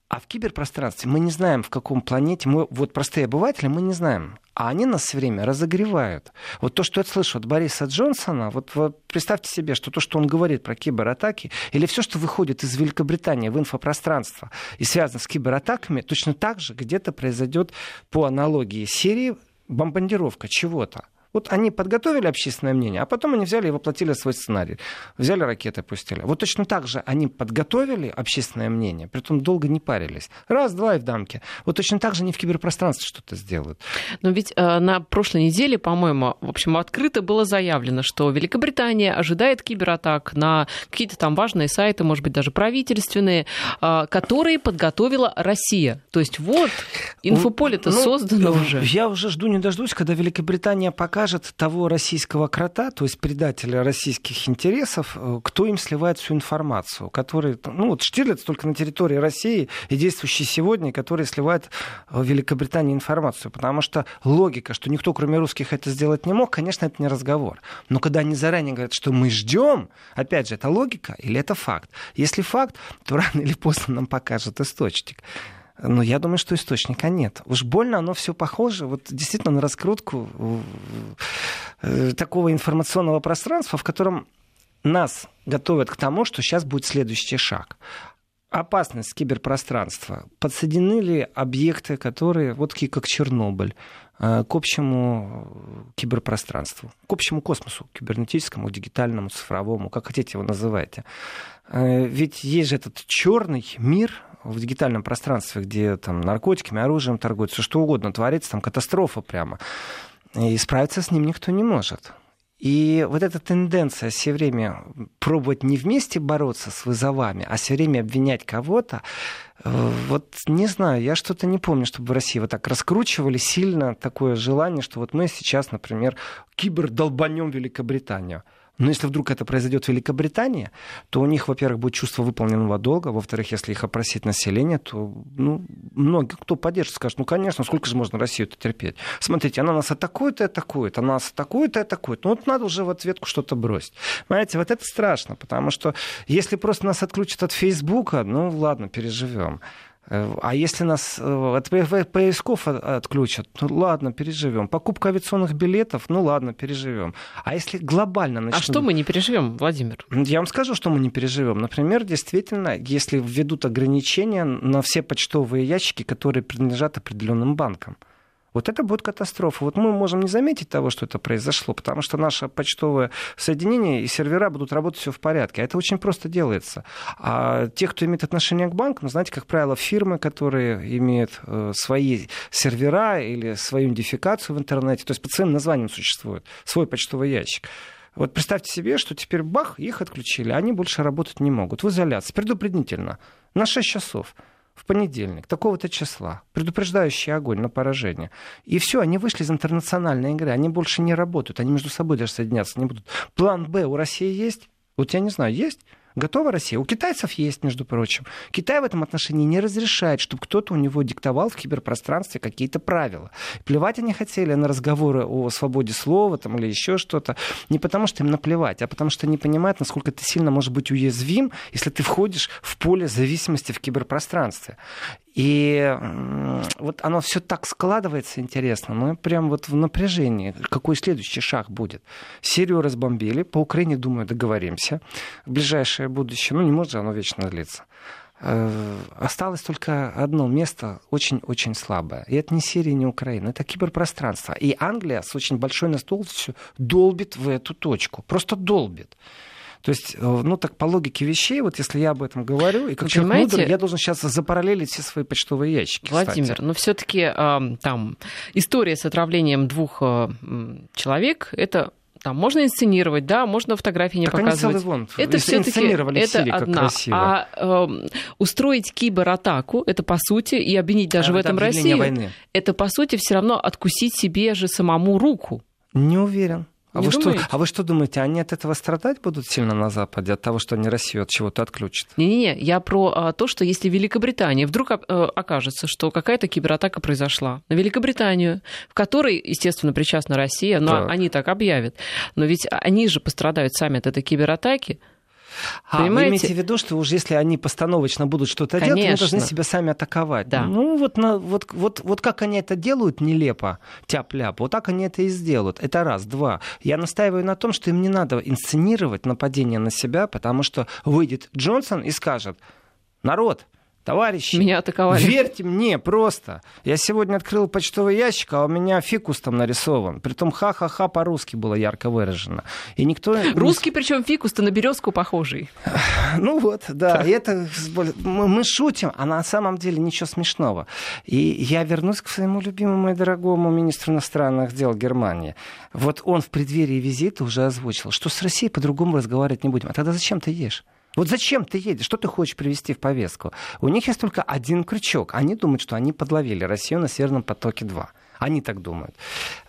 А в киберпространстве мы не знаем, в каком планете, мы, вот простые обыватели, мы не знаем. А они нас все время разогревают. Вот то, что я слышу от Бориса Джонсона, вот, вот представьте себе, что то, что он говорит про кибератаки, или все, что выходит из Великобритании в инфопространство и связано с кибератаками, точно так же где-то произойдет по аналогии Сирии бомбардировка чего-то. Вот они подготовили общественное мнение, а потом они взяли и воплотили свой сценарий. Взяли ракеты, пустили. Вот точно так же они подготовили общественное мнение, притом долго не парились. Раз, два и в дамке. Вот точно так же они в киберпространстве что-то сделают. Но ведь э, на прошлой неделе, по-моему, в общем, открыто было заявлено, что Великобритания ожидает кибератак на какие-то там важные сайты, может быть, даже правительственные, э, которые подготовила Россия. То есть вот, инфополе-то ну, создано уже. Я уже жду не дождусь, когда Великобритания пока покажет того российского крота, то есть предателя российских интересов, э, кто им сливает всю информацию, который, ну вот Штирлиц только на территории России и действующий сегодня, который сливает в Великобритании информацию, потому что логика, что никто кроме русских это сделать не мог, конечно, это не разговор. Но когда они заранее говорят, что мы ждем, опять же, это логика или это факт? Если факт, то рано или поздно нам покажет источник. Но я думаю, что источника нет. Уж больно оно все похоже вот действительно на раскрутку э, такого информационного пространства, в котором нас готовят к тому, что сейчас будет следующий шаг. опасность киберпространства. Подсоединены ли объекты, которые, вот такие как Чернобыль, э, к общему киберпространству, к общему космосу, кибернетическому, дигитальному, цифровому, как хотите его называйте. Э, ведь есть же этот черный мир, в дигитальном пространстве, где там наркотиками, оружием торгуют, все что угодно творится, там катастрофа прямо. И справиться с ним никто не может. И вот эта тенденция все время пробовать не вместе бороться с вызовами, а все время обвинять кого-то, э, вот не знаю, я что-то не помню, чтобы в России вот так раскручивали сильно такое желание, что вот мы сейчас, например, кибердолбанем Великобританию. Но если вдруг это произойдет в Великобритании, то у них, во-первых, будет чувство выполненного долга, во-вторых, если их опросить население, то ну, многие, кто поддержит, скажут, ну, конечно, сколько же можно Россию-то терпеть? Смотрите, она нас атакует и атакует, она нас атакует и атакует. Ну, вот надо уже в ответку что-то бросить. Понимаете, вот это страшно, потому что если просто нас отключат от Фейсбука, ну, ладно, переживем. Э, а если нас э, от поисков отключат, ну ладно, переживем. Покупка авиационных билетов, ну ладно, переживем. А если глобально начнут... А что мы не переживем, Владимир? Я вам скажу, что мы не переживем. Например, действительно, если введут ограничения на все почтовые ящики, которые принадлежат определенным банкам. Вот это будет катастрофа. Вот мы можем не заметить того, что это произошло, потому что наше почтовое соединение и сервера будут работать все в порядке. А это очень просто делается. А те, кто имеет отношение к банку, ну, знаете, как правило, фирмы, которые имеют э, свои сервера или свою идентификацию в интернете, то есть по своим названиям существует свой почтовый ящик. Вот представьте себе, что теперь бах, их отключили, они больше работать не могут в изоляции, предупредительно, на 6 часов в понедельник, такого-то числа, предупреждающий огонь на поражение. И все, они вышли из интернациональной игры, они больше не работают, они между собой даже соединяться не будут. План Б у России есть? Вот я не знаю, есть? Готова Россия? У китайцев есть, между прочим. Китай в этом отношении не разрешает, чтобы кто-то у него диктовал в киберпространстве какие-то правила. Плевать они хотели на разговоры о свободе слова там, или еще что-то. Не потому, что им наплевать, а потому, что они понимают, насколько ты сильно можешь быть уязвим, если ты входишь в поле зависимости в киберпространстве. И вот оно все так складывается интересно, мы прям вот в напряжении, какой следующий шаг будет. Сирию разбомбили, по Украине, думаю, договоримся. В ближайшее будущее, ну не может же оно вечно длиться. Э, осталось только одно место очень-очень слабое. И это не Сирия, не Украина, это киберпространство. И Англия с очень большой настойчивостью долбит в эту точку. Просто долбит. То есть, э, ну так по логике вещей, вот если я об этом говорю, и как Вы человек понимаете... мудрый, я должен сейчас запараллелить все свои почтовые ящики. Владимир, кстати. но все-таки э, там история с отравлением двух э, человек, это там можно инсценировать, да, можно фотографии не так показывать. Они вон, это все-таки это Сирии, одна. Красиво. А э, устроить кибератаку, это по сути и обвинить даже а в этом Россию, войны. это по сути все равно откусить себе же самому руку. Не уверен. А вы, что, а вы что думаете, они от этого страдать будут сильно на Западе, от того, что они Россию от чего-то отключат? Не-не-не, я про а, то, что если в Великобритании вдруг а, окажется, что какая-то кибератака произошла на Великобританию, в которой, естественно, причастна Россия, но так. они так объявят, но ведь они же пострадают сами от этой кибератаки, а, Понимаете? вы имеете в виду, что уже если они постановочно будут что-то делать, они должны себя сами атаковать. Да. Ну, вот, на, вот, вот, вот как они это делают нелепо, тяп-ляп, вот так они это и сделают. Это раз. Два. Я настаиваю на том, что им не надо инсценировать нападение на себя, потому что выйдет Джонсон и скажет, народ, Товарищи, меня атаковали. верьте мне просто. Я сегодня открыл почтовый ящик, а у меня фикус там нарисован. Притом ха-ха-ха по-русски было ярко выражено. И никто... Русский, причем фикус-то на березку похожий. Ну вот, да. И это мы шутим, а на самом деле ничего смешного. И я вернусь к своему любимому и дорогому министру иностранных дел Германии. Вот он в преддверии визита уже озвучил, что с Россией по-другому разговаривать не будем. А тогда зачем ты ешь? Вот зачем ты едешь? Что ты хочешь привести в повестку? У них есть только один крючок. Они думают, что они подловили Россию на Северном потоке-2. Они так думают.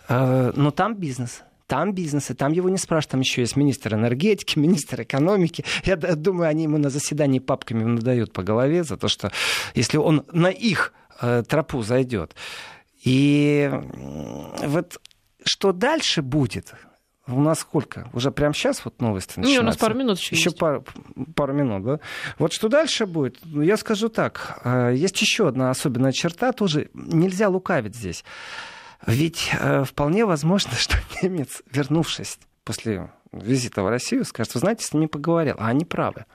Э, но там бизнес там бизнес, и там его не спрашивают, там еще есть министр энергетики, министр экономики. Я думаю, они ему на заседании папками надают по голове за то, что если он на их э, тропу зайдет. И вот что дальше будет, у нас сколько? Уже прямо сейчас вот новости начинаются? Не, у нас пару минут еще Еще есть. пару, пару минут, да? Вот что дальше будет? Ну, я скажу так. Э, есть еще одна особенная черта, тоже нельзя лукавить здесь. Ведь э, вполне возможно, что немец, вернувшись после визита в Россию, скажет, вы знаете, с ними поговорил, а они правы.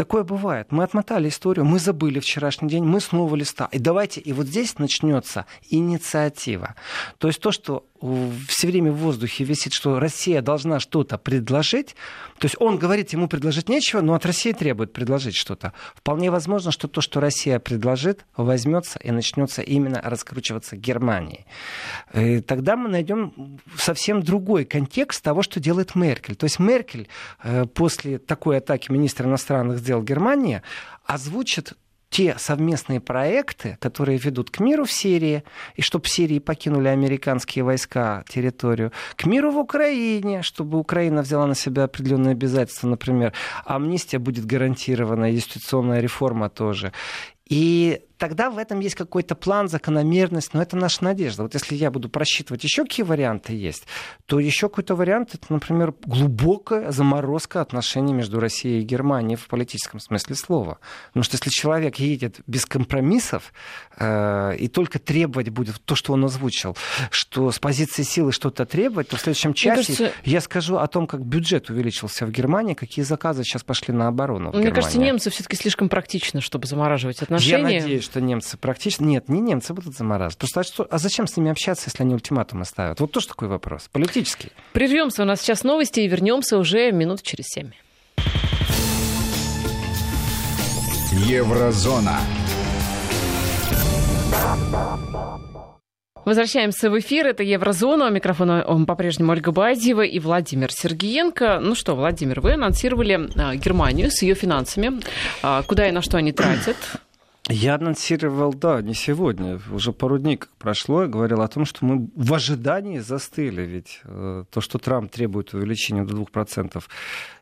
Такое бывает. Мы отмотали историю, мы забыли вчерашний день, мы снова листа. И давайте, и вот здесь начнется инициатива. То есть то, что все время в воздухе висит, что Россия должна что-то предложить. То есть он говорит, ему предложить нечего, но от России требует предложить что-то. Вполне возможно, что то, что Россия предложит, возьмется и начнется именно раскручиваться Германии. И тогда мы найдем совсем другой контекст того, что делает Меркель. То есть Меркель э, после такой атаки министра иностранных дел Германии озвучит те совместные проекты, которые ведут к миру в Сирии, и чтобы в Сирии покинули американские войска территорию, к миру в Украине, чтобы Украина взяла на себя определенные обязательства, например, амнистия будет гарантирована, юстиционная реформа тоже. И тогда в этом есть какой-то план, закономерность, но это наша надежда. Вот если я буду просчитывать еще какие варианты есть, то еще какой-то вариант, это, например, глубокая заморозка отношений между Россией и Германией в политическом смысле слова. Потому что если человек едет без компромиссов э, и только требовать будет то, что он озвучил, что с позиции силы что-то требовать, то в следующем часе кажется... я скажу о том, как бюджет увеличился в Германии, какие заказы сейчас пошли на оборону. Мне кажется, немцы все-таки слишком практично, чтобы замораживать отношения. Я надеюсь, что немцы практически... Нет, не немцы будут замораживать. Потому что, а что... а зачем с ними общаться, если они ультиматумы ставят? Вот тоже такой вопрос. Политический. Прервемся. У нас сейчас новости и вернемся уже минут через семь. Еврозона. Возвращаемся в эфир. Это Еврозона. У микрофона по-прежнему Ольга Бадьева и Владимир Сергиенко. Ну что, Владимир, вы анонсировали а, Германию с ее финансами. А, куда и на что они тратят? Я анонсировал, да, не сегодня, уже пару дней как прошло, я говорил о том, что мы в ожидании застыли, ведь э, то, что Трамп требует увеличения до 2%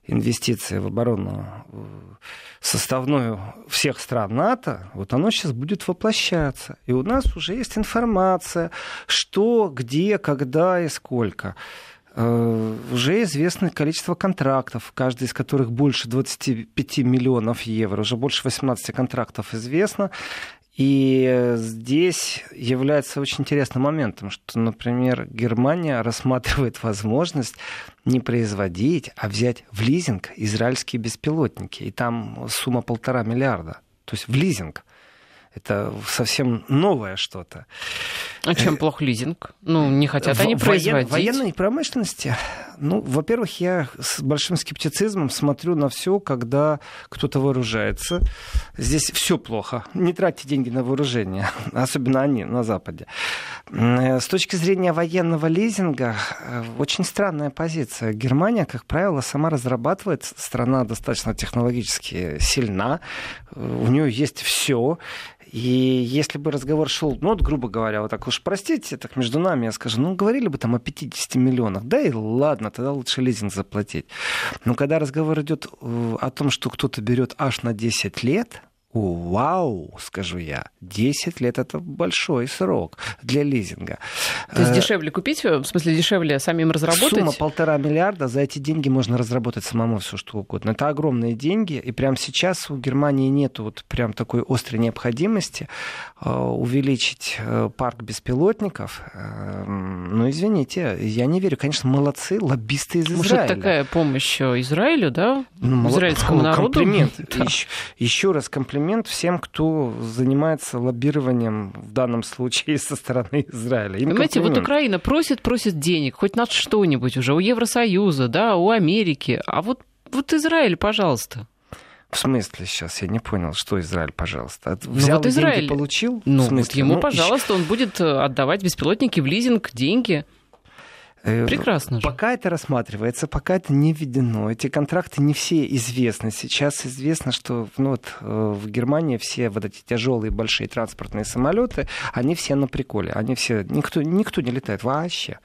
инвестиций в оборону э, составную всех стран НАТО, вот оно сейчас будет воплощаться. И у нас уже есть информация, что, где, когда и сколько. Э, уже известно количество контрактов, каждый из которых больше 25 миллионов евро. Уже больше 18 контрактов известно. И здесь является очень интересным моментом, что, например, Германия рассматривает возможность не производить, а взять в лизинг израильские беспилотники. И там сумма полтора миллиарда. То есть в лизинг. Это совсем новое что-то. А чем плох лизинг? Ну, не хотят они производить. Военной промышленности, ну, во-первых, я с большим скептицизмом смотрю на все, когда кто-то вооружается. Здесь все плохо. Не тратьте деньги на вооружение, особенно они на Западе. С точки зрения военного лизинга, э, очень странная позиция. Германия, как правило, сама разрабатывает, страна достаточно технологически сильна, у нее есть все. И если бы разговор шел, ну вот, грубо говоря, вот так уж простите, так между нами я скажу, ну говорили бы там о 50 миллионах, да и ладно, тогда лучше лизинг заплатить. Но когда разговор идет э, о том, что кто-то берет аж на 10 лет, Вау, скажу я, 10 лет это большой срок для лизинга. То есть э, дешевле купить, в смысле дешевле самим разработать? Сумма полтора миллиарда, за эти деньги можно разработать самому все что угодно. Это огромные деньги, и прямо сейчас у Германии нет вот прям такой острой необходимости э, увеличить э, парк беспилотников. Ну, извините, я не верю. Конечно, молодцы, лоббисты из Израиля. Может, такая помощь Израилю, да? Ну, Израильскому народу? Комплимент. Да. Еще, еще раз комплимент комплимент всем, кто занимается лоббированием в данном случае со стороны Израиля. Им Понимаете, вот Украина просит, просит денег, хоть на что-нибудь уже, у Евросоюза, да, у Америки, а вот, вот Израиль, пожалуйста. В смысле сейчас? Я не понял, что Израиль, пожалуйста. Ну Взял ну, вот Израиль деньги, получил? Ну, вот ему, ну, пожалуйста, он будет э, отдавать беспилотники в лизинг деньги. Э, Прекрасно же. Пока это рассматривается, пока это не введено. Эти контракты не все известны. Сейчас известно, что ну, вот, э, в Германии все вот эти тяжелые большие транспортные самолеты, они все на приколе. Они все, никто, никто не летает вообще.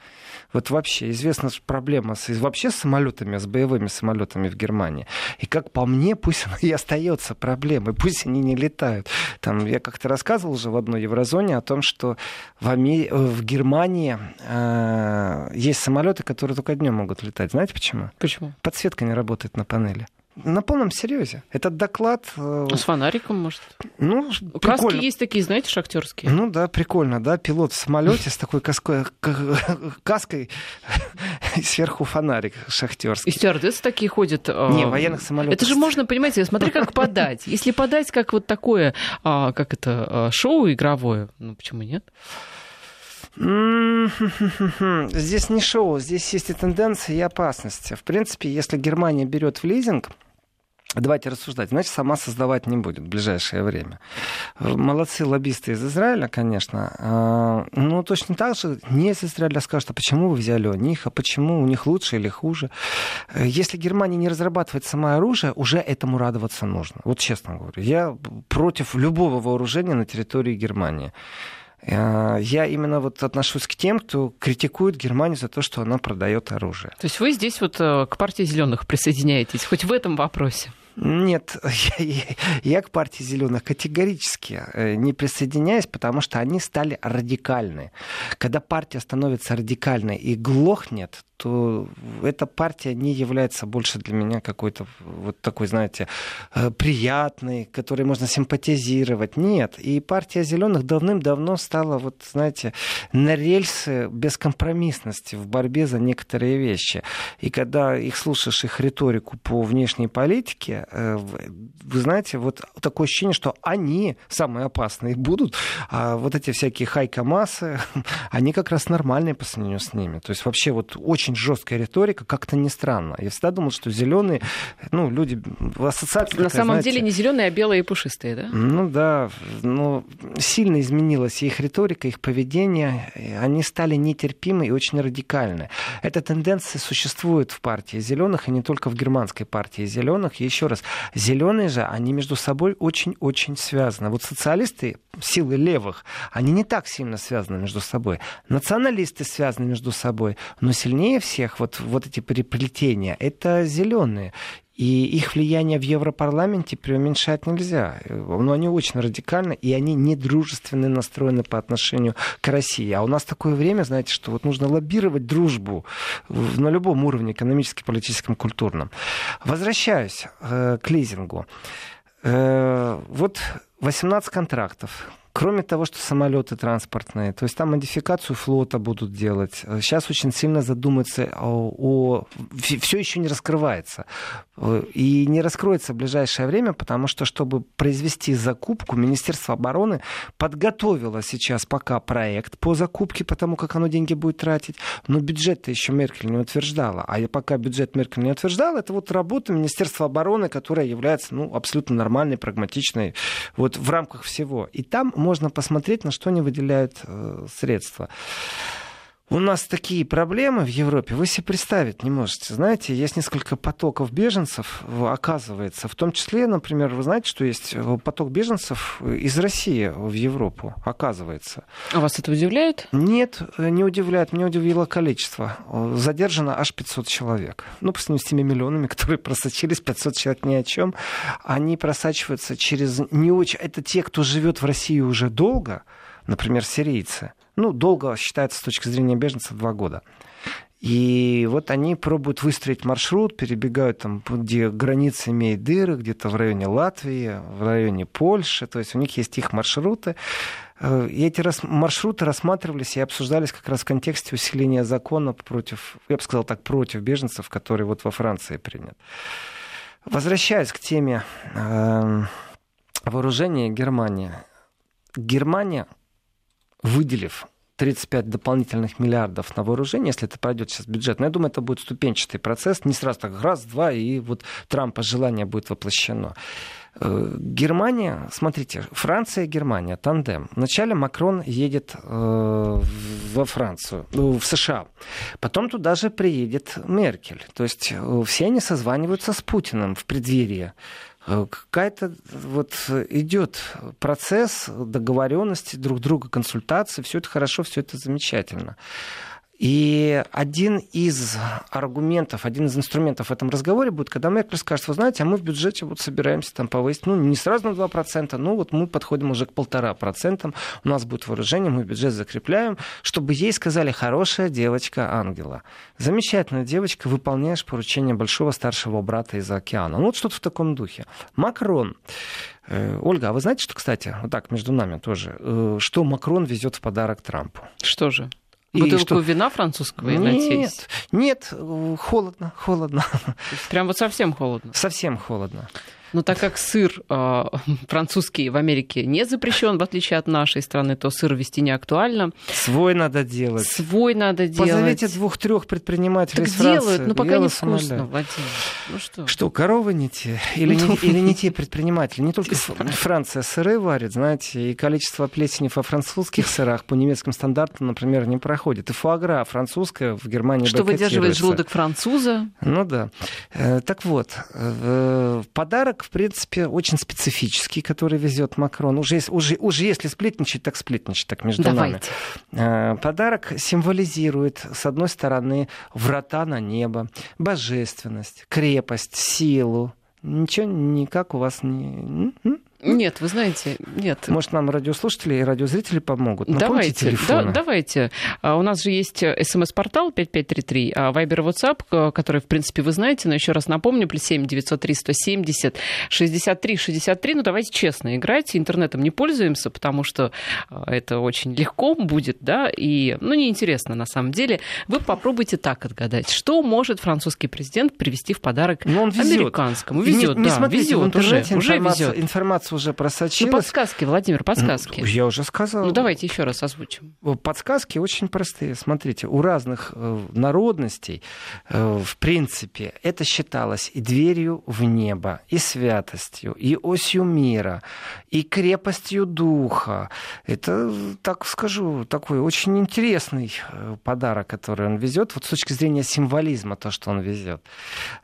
Вот вообще известна проблема с, вообще с самолетами, с боевыми самолетами в Германии. И как по мне, пусть она и остается проблемой, пусть они не летают. Там, я как-то рассказывал уже в одной еврозоне о том, что в, Амер... в Германии э, есть самолеты, которые только днем могут летать. Знаете почему? Почему? Подсветка не работает на панели. На полном серьезе. Этот доклад... Э, с фонариком, может? Ну, Каски прикольно. есть такие, знаете, шахтерские. Ну да, прикольно, да. Пилот в самолете с такой каской, каской сверху фонарик шахтерский. И стюардессы такие ходят. А, Не, военных самолетов. Это же можно, понимаете, смотри, как подать. Если подать как вот такое, а, как это, а, шоу игровое, ну почему нет? Здесь не шоу, здесь есть и тенденции, и опасности. В принципе, если Германия берет в лизинг, Давайте рассуждать. Значит, сама создавать не будет в ближайшее время. Молодцы лоббисты из Израиля, конечно. А, но точно так же не из Израиля скажут, а почему вы взяли у них, а почему у них лучше или хуже. Если Германия не разрабатывает сама оружие, уже этому радоваться нужно. Вот честно говорю. Я против любого вооружения на территории Германии. А, я именно вот отношусь к тем, кто критикует Германию за то, что она продает оружие. То есть вы здесь вот э, к партии зеленых присоединяетесь, хоть в этом вопросе? Нет, я, я к партии зеленых категорически э, не присоединяюсь, потому что они стали радикальны. Когда партия становится радикальной и глохнет, то эта партия не является больше для меня какой-то вот такой, знаете, э, приятной, которой можно симпатизировать. Нет. И партия зеленых давным-давно стала, вот, знаете, на рельсы бескомпромиссности в борьбе за некоторые вещи. И когда их слушаешь, их риторику по внешней политике, э, вы знаете, вот такое ощущение, что они самые опасные будут, а вот эти всякие хайка-массы, они как раз нормальные по сравнению с ними. То есть вообще вот очень очень жесткая риторика, как-то не странно. Я всегда думал, что зеленые, ну, люди в ассоциации... На такая, самом знаете, деле не зеленые, а белые и пушистые, да? Ну да, но сильно изменилась их риторика, их поведение. Они стали нетерпимы и очень радикальны. Эта тенденция существует в партии зеленых, и не только в германской партии зеленых. И еще раз, зеленые же, они между собой очень-очень связаны. Вот социалисты, силы левых, они не так сильно связаны между собой. Националисты связаны между собой, но сильнее всех вот, вот эти переплетения, это зеленые. И их влияние в Европарламенте преуменьшать нельзя. Но они очень радикальны, и они недружественно настроены по отношению к России. А у нас такое время, знаете, что вот нужно лоббировать дружбу на любом уровне, экономическом, политическом, культурном. Возвращаюсь э, к лизингу. Э, вот 18 контрактов Кроме того, что самолеты транспортные, то есть там модификацию флота будут делать. Сейчас очень сильно задуматься о... о... Все еще не раскрывается. И не раскроется в ближайшее время, потому что, чтобы произвести закупку, Министерство обороны подготовило сейчас пока проект по закупке, потому как оно деньги будет тратить, но бюджет-то еще Меркель не утверждала. А пока бюджет Меркель не утверждала, это вот работа Министерства обороны, которая является ну, абсолютно нормальной, прагматичной вот в рамках всего. И там можно посмотреть, на что они выделяют э, средства. У нас такие проблемы в Европе, вы себе представить не можете. Знаете, есть несколько потоков беженцев, оказывается. В том числе, например, вы знаете, что есть поток беженцев из России в Европу, оказывается. А вас это удивляет? Нет, не удивляет. Меня удивило количество. Задержано аж 500 человек. Ну, по сравнению с теми миллионами, которые просочились, 500 человек ни о чем. Они просачиваются через не очень... Это те, кто живет в России уже долго, например, сирийцы ну, долго считается с точки зрения беженцев два года. И вот они пробуют выстроить маршрут, перебегают там, где граница имеет дыры, где-то в районе Латвии, в районе Польши. То есть у них есть их маршруты. Э, и эти маршруты рассматривались и обсуждались как раз в контексте усиления закона против, я бы сказал так, против беженцев, который вот во Франции принят. Возвращаясь к теме э, вооружения Германии. Германия выделив 35 дополнительных миллиардов на вооружение, если это пройдет сейчас бюджет. Но я думаю, это будет ступенчатый процесс, не сразу так раз, два, и вот Трампа желание будет воплощено. Э, Германия, смотрите, Франция и Германия, тандем. Вначале Макрон едет э, во Францию, ну, в США. Потом туда же приедет Меркель. То есть э, все они созваниваются с Путиным в преддверии какая-то вот идет процесс договоренности друг друга, консультации, все это хорошо, все это замечательно. И один из аргументов, один из инструментов в этом разговоре будет, когда Меркель скажет, вы знаете, а мы в бюджете вот собираемся там повысить, ну, не сразу на 2%, ну, вот мы подходим уже к полтора процентам, у нас будет вооружение, мы бюджет закрепляем, чтобы ей сказали, хорошая девочка Ангела, замечательная девочка, выполняешь поручение большого старшего брата из океана. Ну, вот что-то в таком духе. Макрон. Э, Ольга, а вы знаете, что, кстати, вот так между нами тоже, э, что Макрон везет в подарок Трампу? Что же? Бутылку что... вина французского, я нет? Нет, холодно, холодно. Прям вот совсем холодно? Совсем холодно. Но так как сыр э, французский в Америке не запрещен, в отличие от нашей страны, то сыр вести не актуально. Свой надо делать. Свой надо делать. Позовите двух-трех предпринимателей так из Франции. делают, но пока не вкусно, Владимир. Ну что? Что, коровы не те? Или, не, или не те предприниматели? Не только Франция сыры варит, знаете, и количество плесени во французских сырах по немецким стандартам, например, не проходит. И фуагра французская в Германии Что выдерживает желудок француза. Ну да. Э, так вот, э, подарок в принципе, очень специфический, который везет Макрон. Уже, уже, уже если сплетничать, так сплетничать, так между Давайте. нами. Э, подарок символизирует, с одной стороны, врата на небо, божественность, крепость, силу. Ничего никак у вас не... Нет, вы знаете, нет. Может, нам радиослушатели и радиозрители помогут? Напомните давайте, да, давайте. А, у нас же есть э, смс-портал 5533, а Вайбер и WhatsApp, который, в принципе, вы знаете, но еще раз напомню, плюс 7 903 170 63 63. Ну, давайте честно играть. Интернетом не пользуемся, потому что а, это очень легко будет, да, и, ну, неинтересно на самом деле. Вы попробуйте так отгадать, что может французский президент привести в подарок ну, он везет. американскому. Везет, не, не да, везет, уже, уже везет. Информация уже просочилась. Ну, подсказки, Владимир, подсказки. Ну, я уже сказал. Ну, давайте еще раз озвучим. Подсказки очень простые. Смотрите, у разных э, народностей, э, в принципе, это считалось и дверью в небо, и святостью, и осью мира, и крепостью духа. Это, так скажу, такой очень интересный э, подарок, который он везет, вот с точки зрения символизма, то, что он везет.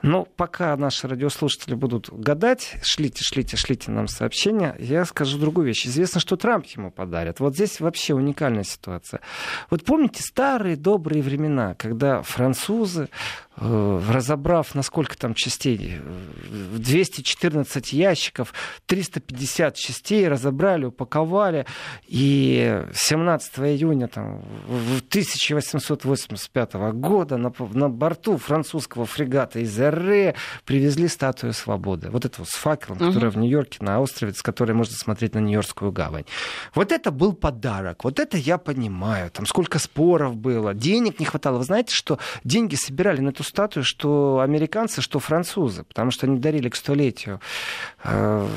Но пока наши радиослушатели будут гадать, шлите, шлите, шлите нам сообщения, сообщение, я скажу другую вещь. Известно, что Трамп ему подарит. Вот здесь вообще уникальная ситуация. Вот помните старые добрые времена, когда французы разобрав на сколько там частей, 214 ящиков, 350 частей разобрали, упаковали, и 17 июня там, 1885 года на, на борту французского фрегата из Эрре привезли статую свободы. Вот это вот с факелом, угу. которая в Нью-Йорке на острове, с которой можно смотреть на Нью-Йоркскую гавань. Вот это был подарок, вот это я понимаю, там сколько споров было, денег не хватало. Вы знаете, что деньги собирали на эту статую, что американцы, что французы, потому что они дарили к столетию э,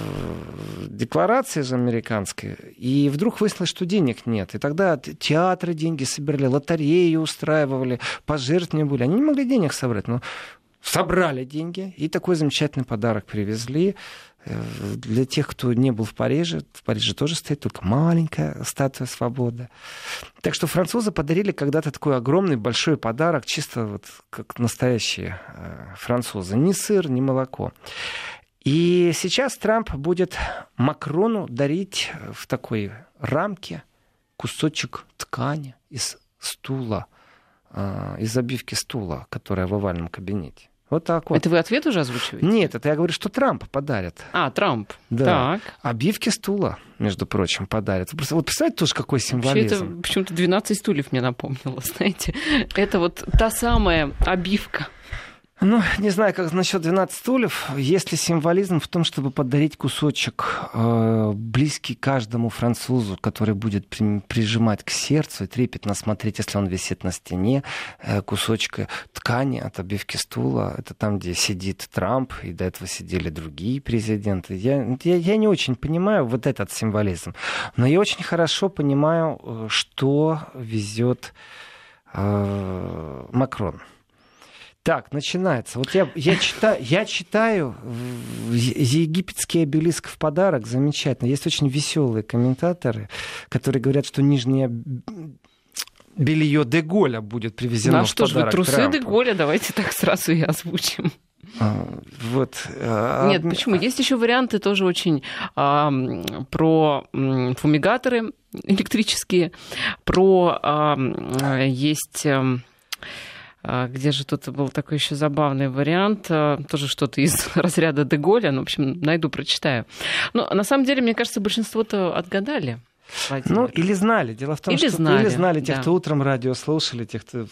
декларации же американской, и вдруг выяснилось, что денег нет. И тогда театры деньги собирали, лотереи устраивали, пожертвования были. Они не могли денег собрать, но собрали деньги и такой замечательный подарок привезли. Для тех, кто не был в Париже, в Париже тоже стоит только маленькая статуя свободы. Так что французы подарили когда-то такой огромный большой подарок, чисто вот как настоящие э, французы. Ни сыр, ни молоко. И сейчас Трамп будет Макрону дарить в такой рамке кусочек ткани из стула, э, из обивки стула, которая в овальном кабинете. Вот так вот. Это вы ответ уже озвучиваете? Нет, это я говорю, что Трамп подарит. А, Трамп. Да. Так. Обивки стула, между прочим, подарит. Вот представьте тоже, какой символизм. Вообще это почему-то 12 стульев мне напомнило, знаете. Это вот та самая обивка. Ну, не знаю, как насчет 12 стульев. Есть ли символизм в том, чтобы подарить кусочек э, близкий каждому французу, который будет при, прижимать к сердцу и трепетно смотреть, если он висит на стене, э, кусочка ткани от обивки стула. Это там, где сидит Трамп, и до этого сидели другие президенты. Я, я, я не очень понимаю вот этот символизм. Но я очень хорошо понимаю, э, что везет э, Макрон. Так, начинается. Вот я, я, читаю, я читаю египетский обелиск в подарок, замечательно. Есть очень веселые комментаторы, которые говорят, что нижняя белье Деголя будет привезено ну, а в что подарок же вы, трусы Трампу. Деголя, давайте так сразу и озвучим. А, вот. А, Нет, почему? Есть еще варианты тоже очень а, про фумигаторы электрические, про а, есть А, где же тут был такой еще забавный вариант, а, тоже что-то из разряда Деголя, ну, в общем, найду, прочитаю. Но на самом деле, мне кажется, большинство-то отгадали. Владимир. Ну, или знали. Дело в том, или что знали, или знали тех, да. кто утром радио слушали, тех, кто,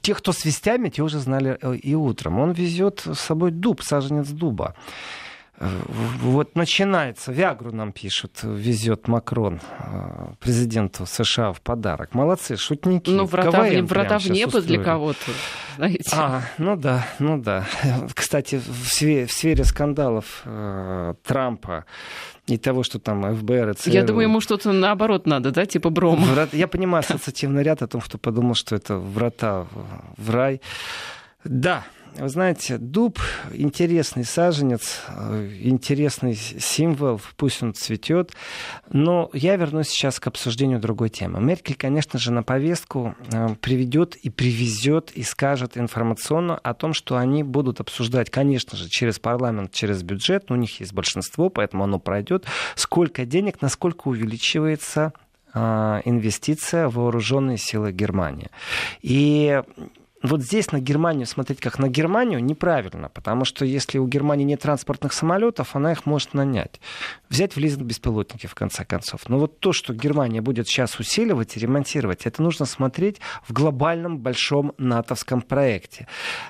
тех, кто с вестями, те уже знали э, и утром. Он везет с собой дуб, саженец дуба. Вот начинается, Виагру нам пишут, везет Макрон э, президенту США в подарок. Молодцы, шутники. Ну, врата, в, врата в небо для кого-то, знаете. А, ну да, ну да. Кстати, в сфере, в сфере скандалов э, Трампа и того, что там ФБР и ЦРУ... Я думаю, ему что-то наоборот надо, да, типа Брома. Врат... Я понимаю ассоциативный ряд о том, кто подумал, что это врата в рай. Да, вы знаете, дуб интересный саженец, э, интересный символ, пусть он цветет. Но я вернусь сейчас к обсуждению другой темы. Меркель, конечно же, на повестку э, приведет и привезет и скажет информационно о том, что они будут обсуждать, конечно же, через парламент, через бюджет. У них есть большинство, поэтому оно пройдет. Сколько денег, насколько увеличивается э, инвестиция в вооруженные силы Германии. И вот здесь на Германию смотреть как на Германию неправильно, потому что если у Германии нет транспортных самолетов, она их может нанять. Взять в лизинг беспилотники, в конце концов. Но вот то, что Германия будет сейчас усиливать и ремонтировать, это нужно смотреть в глобальном большом натовском проекте.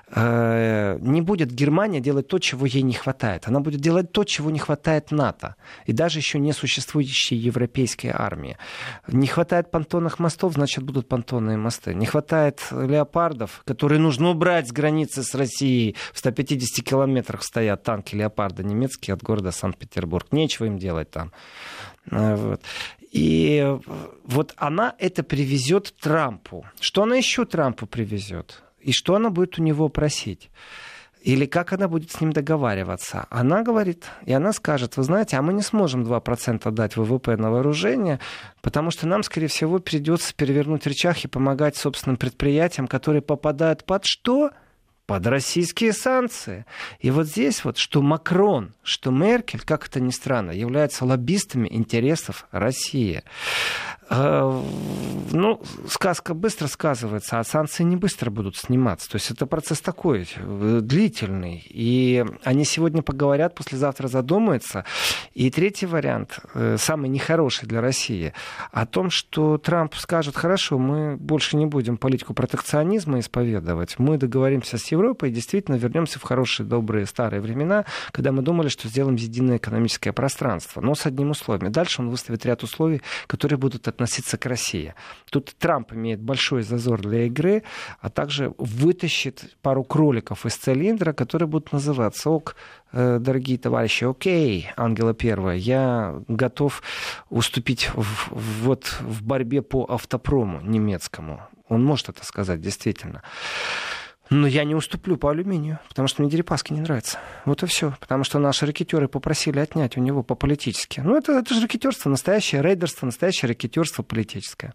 Э, не будет Германия делать то, чего ей не хватает. Она будет делать то, чего не хватает НАТО. И даже еще не существующей европейской армии. Не хватает понтонных мостов, значит будут понтонные мосты. Не хватает леопардов, которые нужно убрать с границы с Россией. В 150 километрах стоят танки «Леопарда» немецкие от города Санкт-Петербург. Нечего им делать там. А, вот. И вот она это привезет Трампу. Что она еще Трампу привезет? И что она будет у него просить? Или как она будет с ним договариваться? Она говорит, и она скажет, вы знаете, а мы не сможем 2% дать ВВП на вооружение, потому что нам, скорее всего, придется перевернуть рычаг и помогать собственным предприятиям, которые попадают под что? под российские санкции. И вот здесь вот, что Макрон, что Меркель, как это ни странно, являются лоббистами интересов России. Э, ну, сказка быстро сказывается, а санкции не быстро будут сниматься. То есть это процесс такой, э, длительный. И они сегодня поговорят, послезавтра задумаются. И третий вариант, э, самый нехороший для России, о том, что Трамп скажет, хорошо, мы больше не будем политику протекционизма исповедовать, мы договоримся с Европой и действительно вернемся в хорошие, добрые, старые времена, когда мы думали, что сделаем единое экономическое пространство, но с одним условием. Дальше он выставит ряд условий, которые будут относиться к России. Тут Трамп имеет большой зазор для игры, а также вытащит пару кроликов из цилиндра, которые будут называться ок, э, дорогие товарищи, окей, Ангела Первая, я готов уступить в, вот в борьбе по автопрому немецкому. Он может это сказать, действительно. Но я не уступлю по алюминию, потому что мне Дерипаски не нравится. Вот и все. Потому что наши ракетеры попросили отнять у него по-политически. Ну, это, это же ракетерство, настоящее рейдерство, настоящее ракетерство политическое.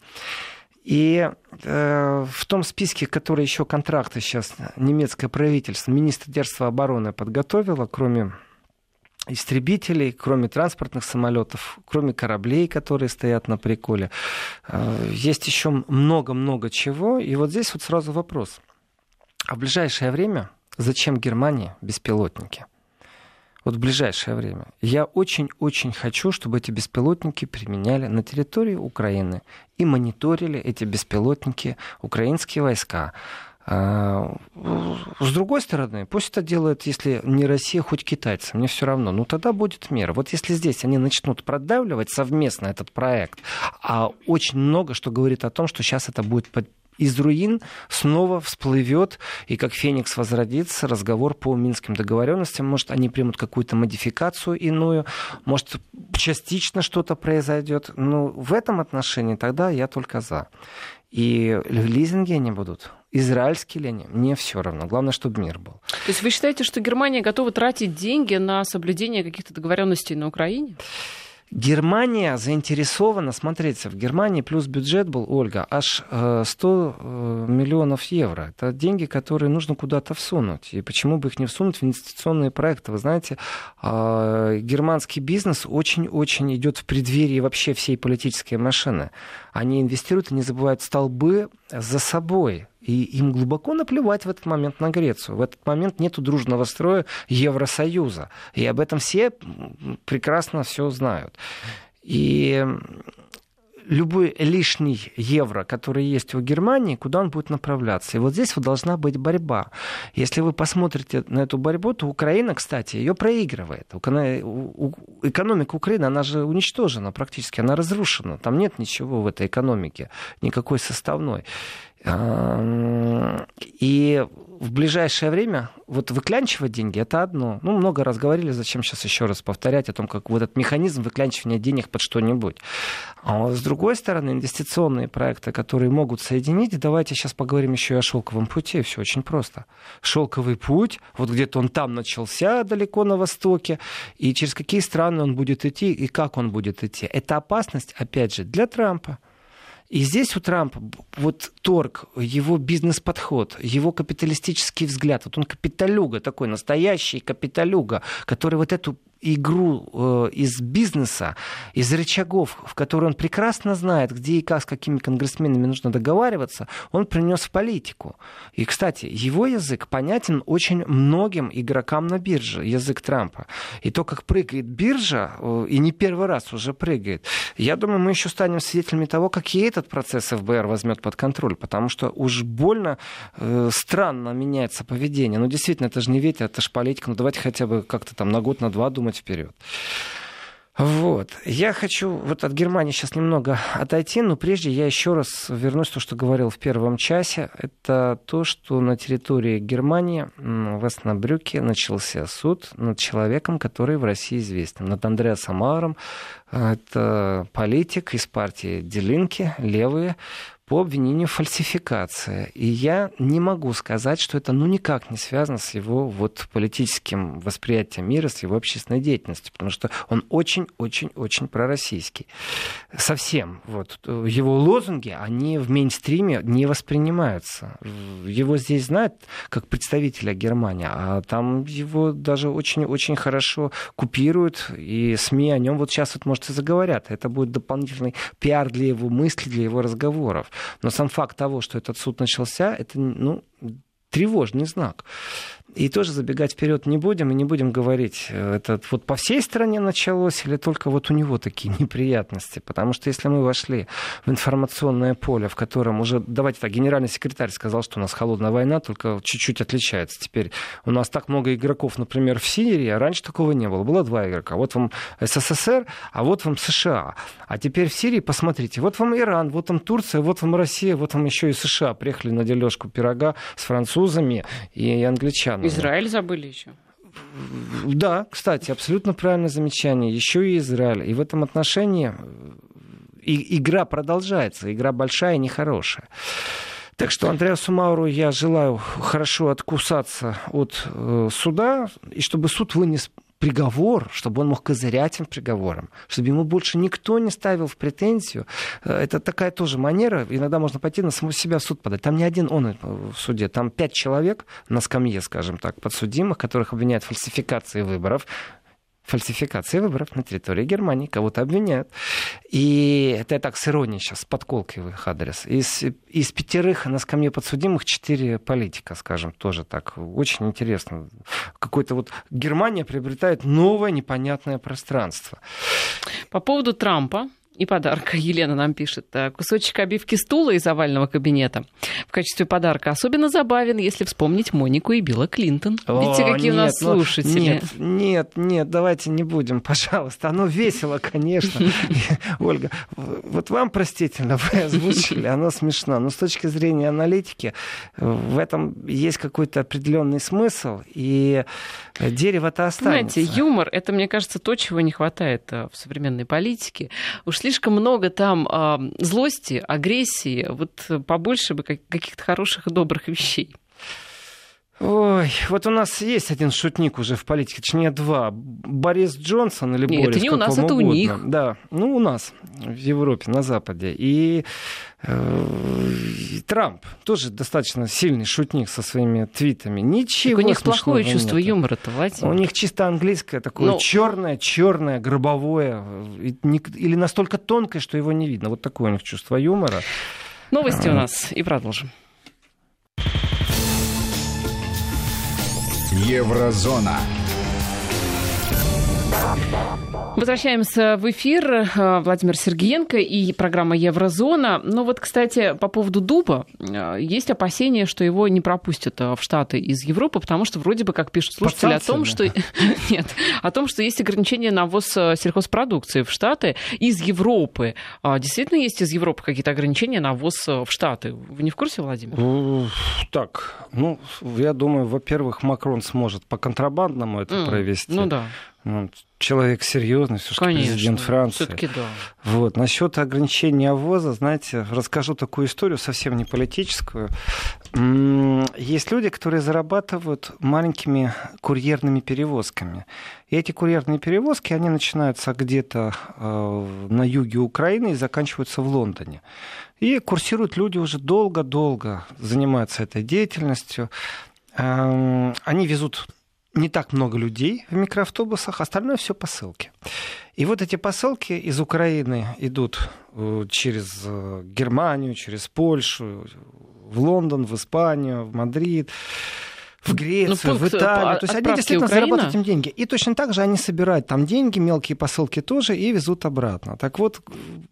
И э, в том списке, который еще контракты сейчас немецкое правительство, Министерство обороны подготовило, кроме истребителей, кроме транспортных самолетов, кроме кораблей, которые стоят на приколе, э, есть еще много-много чего. И вот здесь вот сразу вопрос – а в ближайшее время зачем Германии беспилотники? Вот в ближайшее время. Я очень-очень хочу, чтобы эти беспилотники применяли на территории Украины и мониторили эти беспилотники украинские войска. А, с другой стороны, пусть это делает, если не Россия, хоть китайцы, мне все равно. Ну тогда будет мера. Вот если здесь они начнут продавливать совместно этот проект, а очень много что говорит о том, что сейчас это будет из руин снова всплывет, и как Феникс возродится, разговор по Минским договоренностям. Может, они примут какую-то модификацию иную, может, частично что-то произойдет. Но в этом отношении тогда я только за. И лизинги они будут. Израильские ли они? Мне все равно. Главное, чтобы мир был. То есть вы считаете, что Германия готова тратить деньги на соблюдение каких-то договоренностей на Украине? Германия заинтересована, смотрите, в Германии плюс бюджет был, Ольга, аж 100 э, э, миллионов евро. Это деньги, которые нужно куда-то всунуть. И почему бы их не всунуть в инвестиционные проекты? Вы знаете, а, германский бизнес очень-очень идет в преддверии вообще всей политической машины. Они инвестируют и не забывают столбы за собой. И им глубоко наплевать в этот момент на Грецию. В этот момент нет дружного строя Евросоюза. И об этом все прекрасно все знают. И любой лишний евро, который есть у Германии, куда он будет направляться. И вот здесь вот должна быть борьба. Если вы посмотрите на эту борьбу, то Украина, кстати, ее проигрывает. Экономика Украины, она же уничтожена практически, она разрушена. Там нет ничего в этой экономике, никакой составной. И в ближайшее время вот выклянчивать деньги это одно. Ну, много раз говорили, зачем сейчас еще раз повторять о том, как вот этот механизм выклянчивания денег под что-нибудь. А с другой стороны, инвестиционные проекты, которые могут соединить, давайте сейчас поговорим еще и о шелковом пути. Все очень просто. Шелковый путь, вот где-то он там начался, далеко на востоке, и через какие страны он будет идти, и как он будет идти. Это опасность, опять же, для Трампа. И здесь у Трампа вот торг, его бизнес-подход, его капиталистический взгляд, вот он капиталюга такой, настоящий капиталюга, который вот эту игру э, из бизнеса, из рычагов, в которые он прекрасно знает, где и как, с какими конгрессменами нужно договариваться, он принес в политику. И, кстати, его язык понятен очень многим игрокам на бирже, язык Трампа. И то, как прыгает биржа, э, и не первый раз уже прыгает, я думаю, мы еще станем свидетелями того, как и этот процесс ФБР возьмет под контроль, потому что уж больно э, странно меняется поведение. Ну, действительно, это же не ветер, это же политика. Ну, давайте хотя бы как-то там на год, на два думать вперед. Вот. Я хочу вот от Германии сейчас немного отойти, но прежде я еще раз вернусь к тому, что говорил в первом часе. Это то, что на территории Германии в Эснабрюке начался суд над человеком, который в России известен, над Андреасом Мауэром. Это политик из партии Делинки, левые, по обвинению в фальсификации. И я не могу сказать, что это ну никак не связано с его вот политическим восприятием мира, с его общественной деятельностью, потому что он очень-очень-очень пророссийский. Совсем. Вот. Его лозунги, они в мейнстриме не воспринимаются. Его здесь знают как представителя Германии, а там его даже очень-очень хорошо купируют, и СМИ о нем вот сейчас вот, может, и заговорят. Это будет дополнительный пиар для его мыслей, для его разговоров. Но сам факт того, что этот суд начался, это ну, тревожный знак. И тоже забегать вперед не будем и не будем говорить, э, это вот по всей стране началось или только вот у него такие неприятности. Потому что если мы вошли в информационное поле, в котором уже, давайте так, генеральный секретарь сказал, что у нас холодная война, только чуть-чуть отличается. Теперь у нас так много игроков, например, в Сирии, а раньше такого не было. Было два игрока. Вот вам СССР, а вот вам США. А теперь в Сирии, посмотрите, вот вам Иран, вот вам Турция, вот вам Россия, вот вам еще и США. Приехали на дележку пирога с французами и англичанами. Израиль забыли еще. Да, кстати, абсолютно правильное замечание. Еще и Израиль. И в этом отношении э, и, игра продолжается. Игра большая и нехорошая. Так что Андреасу Мауру я желаю хорошо откусаться от э, суда, и чтобы суд вынес приговор, чтобы он мог козырять им приговором, чтобы ему больше никто не ставил в претензию. Э, это такая тоже манера. Иногда можно пойти на самого себя в суд подать. Там не один он э, в суде, там пять человек на скамье, скажем так, подсудимых, которых обвиняют в фальсификации выборов фальсификации выборов на территории Германии. Кого-то обвиняют. И это я так с иронией сейчас, с подколкой в их адрес. Из, из пятерых на скамье подсудимых четыре политика, скажем, тоже так. Очень интересно. Какой-то вот Германия приобретает новое непонятное пространство. По поводу Трампа, и подарка. Елена нам пишет. «Э, кусочек обивки стула из овального кабинета в качестве подарка особенно забавен, если вспомнить Монику и Билла Клинтон. Видите, какие нет, у нас ну, слушатели. Нет, нет, нет, давайте не будем, пожалуйста. Оно весело, конечно. Ольга, вот вам простительно, вы озвучили, оно смешно. Но с точки зрения аналитики в этом есть какой-то определенный смысл, и дерево-то останется. Знаете, юмор — это, мне кажется, то, чего не хватает э, в современной политике. Уж слишком много там э, злости, агрессии, вот побольше бы каких-то хороших и добрых вещей. Ой, вот у нас есть один шутник уже в политике, точнее два. Борис Джонсон или Нет, Борис, это не у нас, это угодно. у них. Да, ну у нас, в Европе, на Западе. И э, Трамп тоже достаточно сильный шутник со своими твитами. Ничего так у них плохое чувство нет. юмора-то, Владимир. У них чисто английское такое Но... черное, черное, гробовое. Или настолько тонкое, что его не видно. Вот такое у них чувство юмора. Новости у нас и продолжим. Еврозона. Возвращаемся в эфир. Э, Владимир Сергеенко и программа «Еврозона». Но вот, кстати, по поводу дуба, э, есть опасения, что его не пропустят э, в Штаты из Европы, потому что вроде бы, как пишут слушатели, о том, что... Нет, о том, что есть ограничения на ввоз сельхозпродукции в Штаты из Европы. А действительно есть из Европы какие-то ограничения на ввоз в Штаты? Вы не в курсе, Владимир? Так, ну, я думаю, во-первых, Макрон сможет по контрабандному это провести. Ну да. Ну, человек серьезный, все-таки президент Франции. Все-таки да. Вот. Насчет ограничения ввоза, знаете, расскажу такую историю, совсем не политическую. Есть люди, которые зарабатывают маленькими курьерными перевозками. И эти курьерные перевозки, они начинаются где-то э, на юге Украины и заканчиваются в Лондоне. И курсируют люди уже долго-долго, занимаются этой деятельностью. Эм, они везут не так много людей в микроавтобусах, остальное все посылки. И вот эти посылки из Украины идут э, через э, Германию, через Польшу, в Лондон, в Испанию, в Мадрид в Грецию, ну, в Италию. То есть они действительно Украина? зарабатывают этим деньги. И точно так же они собирают там деньги, мелкие посылки тоже, и везут обратно. Так вот,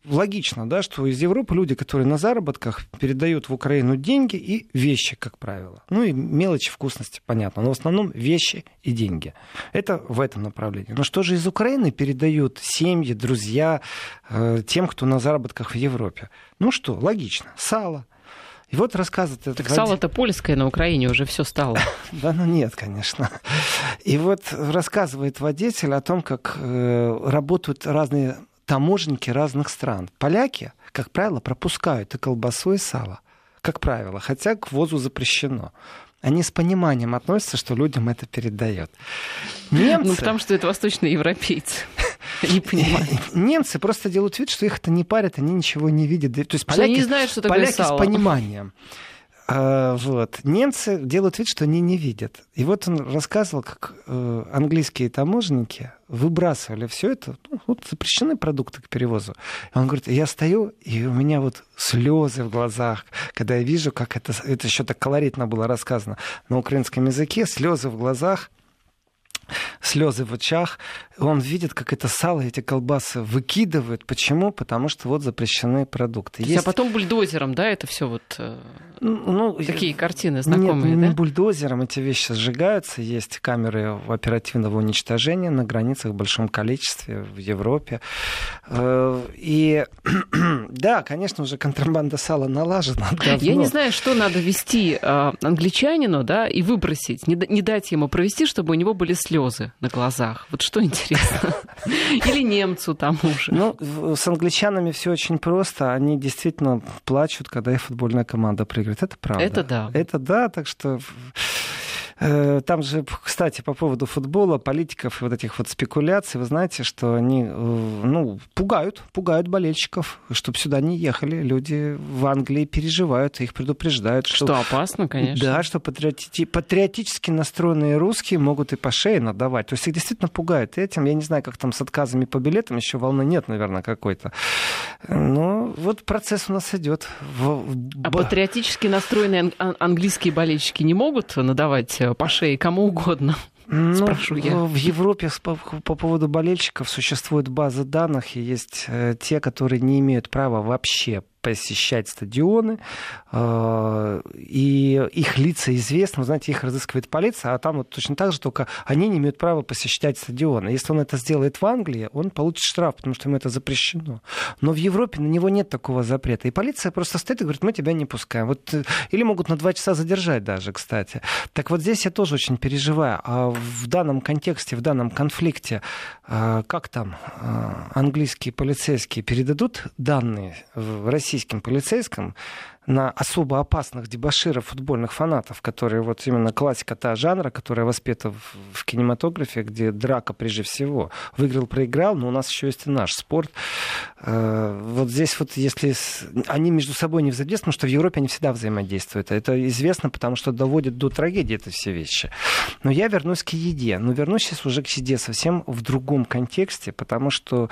логично, да, что из Европы люди, которые на заработках, передают в Украину деньги и вещи, как правило. Ну и мелочи, вкусности, понятно. Но в основном вещи и деньги. Это в этом направлении. Но что же из Украины передают семьи, друзья э, тем, кто на заработках в Европе? Ну что, логично. Сало, и вот рассказывает... Так Владимир... сало-то польское на Украине уже все стало. Да, ну нет, конечно. И вот рассказывает водитель о том, как э, работают разные таможенники разных стран. Поляки, как правило, пропускают и колбасу, и сало. Как правило, хотя к ввозу запрещено они с пониманием относятся, что людям это передает. Немцы... Ну, потому что это восточные европейцы. Не понимаю. Немцы просто делают вид, что их это не парит, они ничего не видят. То есть поляки, не знают, что поляки с пониманием. А, вот. Немцы делают вид, что они не видят. И вот он рассказывал, как э, английские таможенники выбрасывали все это. Ну, вот запрещены продукты к перевозу. И он говорит, я стою, и у меня вот слезы в глазах, когда я вижу, как это, это еще так колоритно было рассказано на украинском языке, слезы в глазах слезы в очах. Он видит, как это сало, эти колбасы выкидывают. Почему? Потому что вот запрещены продукты. Есть... А потом бульдозером, да, это все вот э, ну, ну, такие картины знакомые, нет, да? не бульдозером эти вещи сжигаются. Есть камеры оперативного уничтожения на границах в большом количестве в Европе. Э, и да, конечно, уже контрабанда сала налажена. Давно. Я не знаю, что надо вести э, англичанину, да, и выбросить, не дать ему провести, чтобы у него были слезы на глазах. Вот что интересно. Или немцу тому же. Ну, с англичанами все очень просто. Они действительно плачут, когда их футбольная команда проигрывает. Это правда. Это да. Это да, так что там же, кстати, по поводу футбола, политиков и вот этих вот спекуляций, вы знаете, что они э, ну, пугают, пугают болельщиков, чтобы сюда не ехали. Люди в Англии переживают, их предупреждают. Что, что опасно, конечно. Да, что патриоти... патриотически настроенные русские могут и по шее надавать. То есть их действительно пугают этим. Я не знаю, как там с отказами по билетам, еще волны нет, наверное, какой-то. Но вот процесс у нас идет. А патриотически настроенные английские болельщики не могут надавать по шее кому угодно. Ну, Спрошу я. В Европе по, по поводу болельщиков существует база данных, и есть э, те, которые не имеют права вообще посещать стадионы, э, и их лица известны, знаете, их разыскивает полиция, а там вот точно так же, только они не имеют права посещать стадионы. Если он это сделает в Англии, он получит штраф, потому что ему это запрещено. Но в Европе на него нет такого запрета. И полиция просто стоит и говорит, мы тебя не пускаем. Вот, э, или могут на два часа задержать даже, кстати. Так вот здесь я тоже очень переживаю. А в данном контексте, в данном конфликте, э, как там английские полицейские передадут данные в России российским полицейским на особо опасных дебаширов футбольных фанатов, которые вот именно классика та жанра, которая воспета в, в кинематографе, где драка прежде всего. Выиграл, проиграл, но у нас еще есть и наш спорт. Э, вот здесь вот, если они между собой не взаимодействуют, потому что в Европе они всегда взаимодействуют. Это известно, потому что доводит до трагедии это все вещи. Но я вернусь к еде. Но вернусь сейчас уже к еде совсем в другом контексте, потому что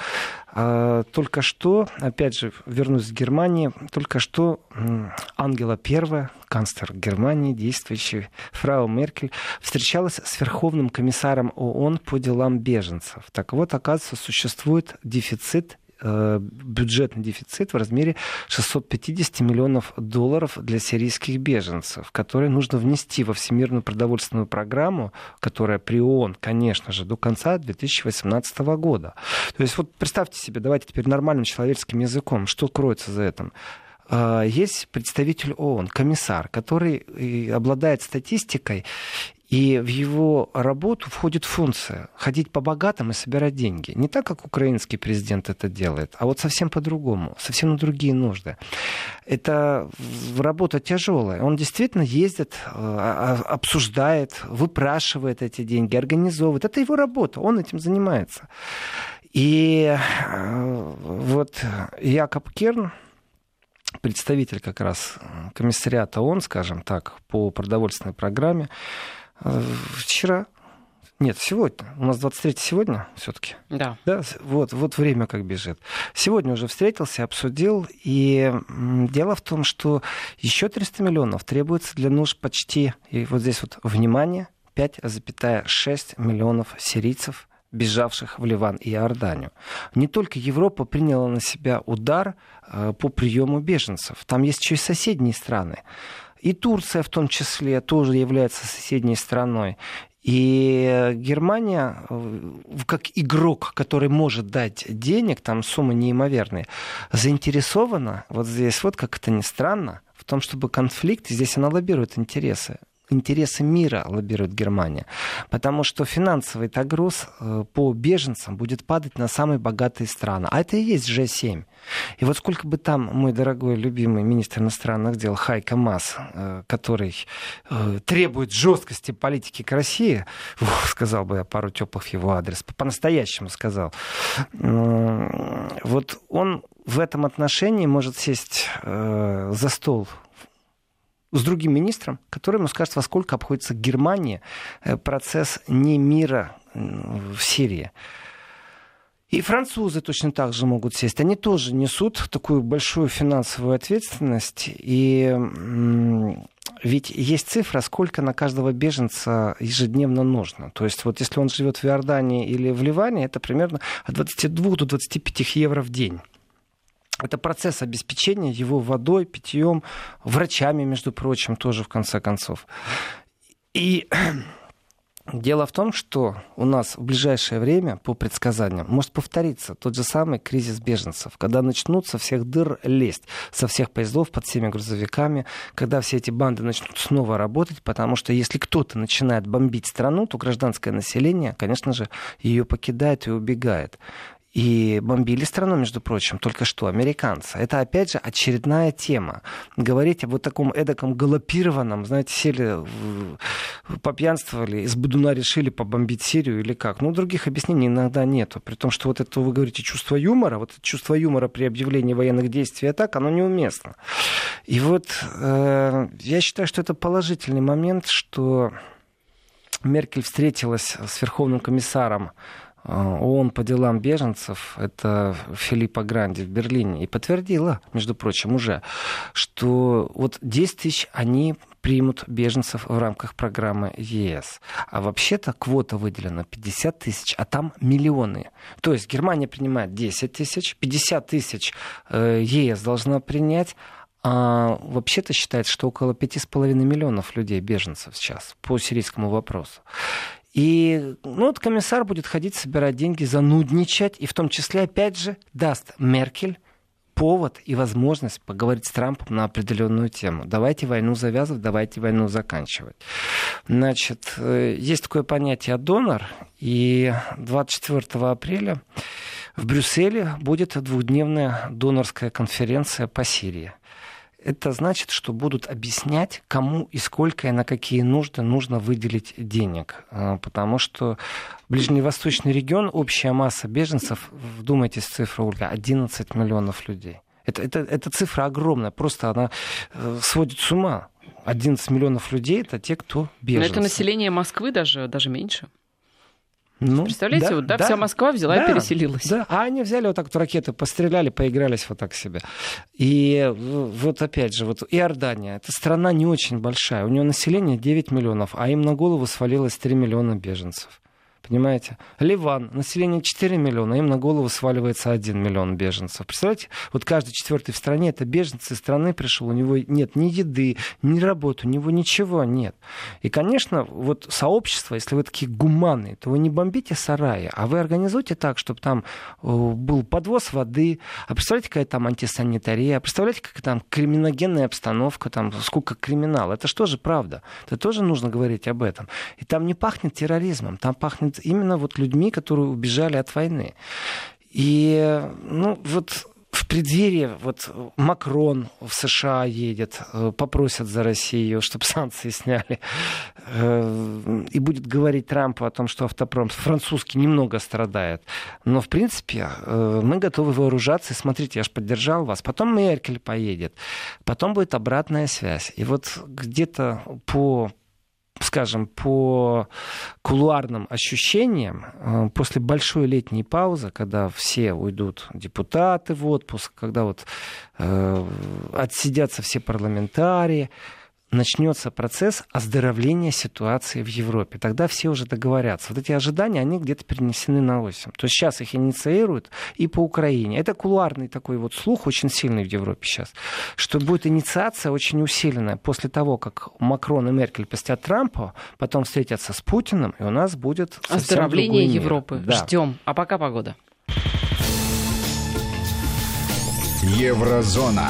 э, только что, опять же, вернусь в Германии, только что Ангела I, канцлер Германии, действующий фрау Меркель, встречалась с Верховным комиссаром ООН по делам беженцев. Так вот, оказывается, существует дефицит Э, бюджетный дефицит в размере 650 миллионов долларов для сирийских беженцев, которые нужно внести во Всемирную продовольственную программу, которая при ООН, конечно же, до конца 2018 года. То есть вот представьте себе, давайте теперь нормальным человеческим языком, что кроется за этим есть представитель ООН, комиссар, который э, обладает статистикой и в его работу входит функция ходить по богатым и собирать деньги. Не так, как украинский президент это делает, а вот совсем по-другому, совсем на другие нужды. Это работа тяжелая. Он действительно ездит, э, а, а, обсуждает, выпрашивает эти деньги, организовывает. Это его работа, он этим занимается. И э, вот Якоб Керн, представитель как раз комиссариата ООН, скажем так, по продовольственной программе, Вчера нет, сегодня. У нас 23 сегодня все-таки. Да. да. Вот, вот время как бежит. Сегодня уже встретился, обсудил. И дело в том, что еще 300 миллионов требуется для нужд почти, и вот здесь вот внимание, 5,6 миллионов сирийцев, бежавших в Ливан и Иорданию. Не только Европа приняла на себя удар э, по приему беженцев. Там есть еще и соседние страны. И Турция в том числе тоже является соседней страной. И Германия, э, как игрок, который может дать денег, там суммы неимоверные, заинтересована, вот здесь вот как это ни странно, в том, чтобы конфликт, здесь она лоббирует интересы интересы мира лоббирует Германия. Потому что финансовый груз э, по беженцам будет падать на самые богатые страны. А это и есть G7. И вот сколько бы там мой дорогой, любимый министр иностранных дел Хайка Мас, э, который э, требует жесткости политики к России, сказал бы я пару теплых его адрес, по-настоящему сказал, вот он в этом отношении может сесть за стол с другим министром, который ему скажет, во сколько обходится Германии э, процесс не мира в Сирии. И французы точно так же могут сесть. Они тоже несут такую большую финансовую ответственность. И ведь есть цифра, сколько на каждого беженца ежедневно нужно. То есть вот если он живет в Иордании или в Ливане, это примерно от 22 до 25 евро в день. Это процесс обеспечения его водой, питьем, врачами, между прочим, тоже в конце концов. И Дело в том, что у нас в ближайшее время, по предсказаниям, может повториться тот же самый кризис беженцев, когда начнут со всех дыр лезть, со всех поездов под всеми грузовиками, когда все эти банды начнут снова работать, потому что если кто-то начинает бомбить страну, то гражданское население, конечно же, ее покидает и убегает. И бомбили страну, между прочим, только что американцы. Это, опять же, очередная тема. Говорить об вот таком эдаком галопированном, знаете, сели, попьянствовали, из Будуна решили побомбить Сирию или как. Ну, других объяснений иногда нету. При том, что вот это, вы говорите, чувство юмора, вот чувство юмора при объявлении военных действий и так, оно неуместно. И вот э, я считаю, что это положительный момент, что Меркель встретилась с Верховным комиссаром ООН по делам беженцев, это Филиппа Гранди в Берлине, и подтвердила, между прочим, уже, что вот 10 тысяч они примут беженцев в рамках программы ЕС. А вообще-то квота выделена 50 тысяч, а там миллионы. То есть Германия принимает 10 тысяч, 50 тысяч э, ЕС должна принять, а вообще-то считается, что около 5,5 миллионов людей, беженцев сейчас, по сирийскому вопросу. И ну, вот комиссар будет ходить, собирать деньги, занудничать, и в том числе, опять же, даст Меркель повод и возможность поговорить с Трампом на определенную тему. Давайте войну завязывать, давайте войну заканчивать. Значит, э, есть такое понятие донор, и 24 апреля в Брюсселе будет двухдневная донорская конференция по Сирии это значит, что будут объяснять, кому и сколько и на какие нужды нужно выделить денег. А, потому что ближневосточный регион, общая масса беженцев, вдумайтесь в цифру, Ольга, 11 миллионов людей. Это, это, это цифра огромная, просто она э, сводит с ума. 11 миллионов людей это те, кто беженцы. Но это население Москвы даже, даже меньше. Ну, Представляете, да, вот, да, да, вся Москва взяла да, и переселилась. Да, а они взяли вот так вот ракеты, постреляли, поигрались вот так себе. И вот опять же, вот Иордания, это страна не очень большая, у нее население 9 миллионов, а им на голову свалилось 3 миллиона беженцев. Понимаете? Ливан, население 4 миллиона, им на голову сваливается 1 миллион беженцев. Представляете? Вот каждый четвертый в стране это беженцы из страны пришел, у него нет ни еды, ни работы, у него ничего нет. И, конечно, вот сообщество, если вы такие гуманные, то вы не бомбите сараи, а вы организуйте так, чтобы там э, был подвоз воды, а представляете, какая там антисанитария, а представляете, какая там криминогенная обстановка, там сколько криминала. Это что же правда? Это тоже нужно говорить об этом. И там не пахнет терроризмом, там пахнет именно вот людьми, которые убежали от войны. И, ну, вот в преддверии вот Макрон в США едет, э, попросят за Россию, чтобы санкции сняли, э, и будет говорить Трампу о том, что автопром французский немного страдает. Но, в принципе, э, мы готовы вооружаться. И смотрите, я же поддержал вас. Потом Меркель поедет. Потом будет обратная связь. И вот где-то по скажем, по кулуарным ощущениям, э, после большой летней паузы, когда все уйдут депутаты в отпуск, когда вот э, отсидятся все парламентарии, начнется процесс оздоровления ситуации в Европе. Тогда все уже договорятся. Вот эти ожидания, они где-то перенесены на осень. То есть сейчас их инициируют и по Украине. Это кулуарный такой вот слух очень сильный в Европе сейчас, что будет инициация очень усиленная после того, как Макрон и Меркель посетят Трампа, потом встретятся с Путиным, и у нас будет Оздоровление Европы. Да. Ждем. А пока погода. Еврозона.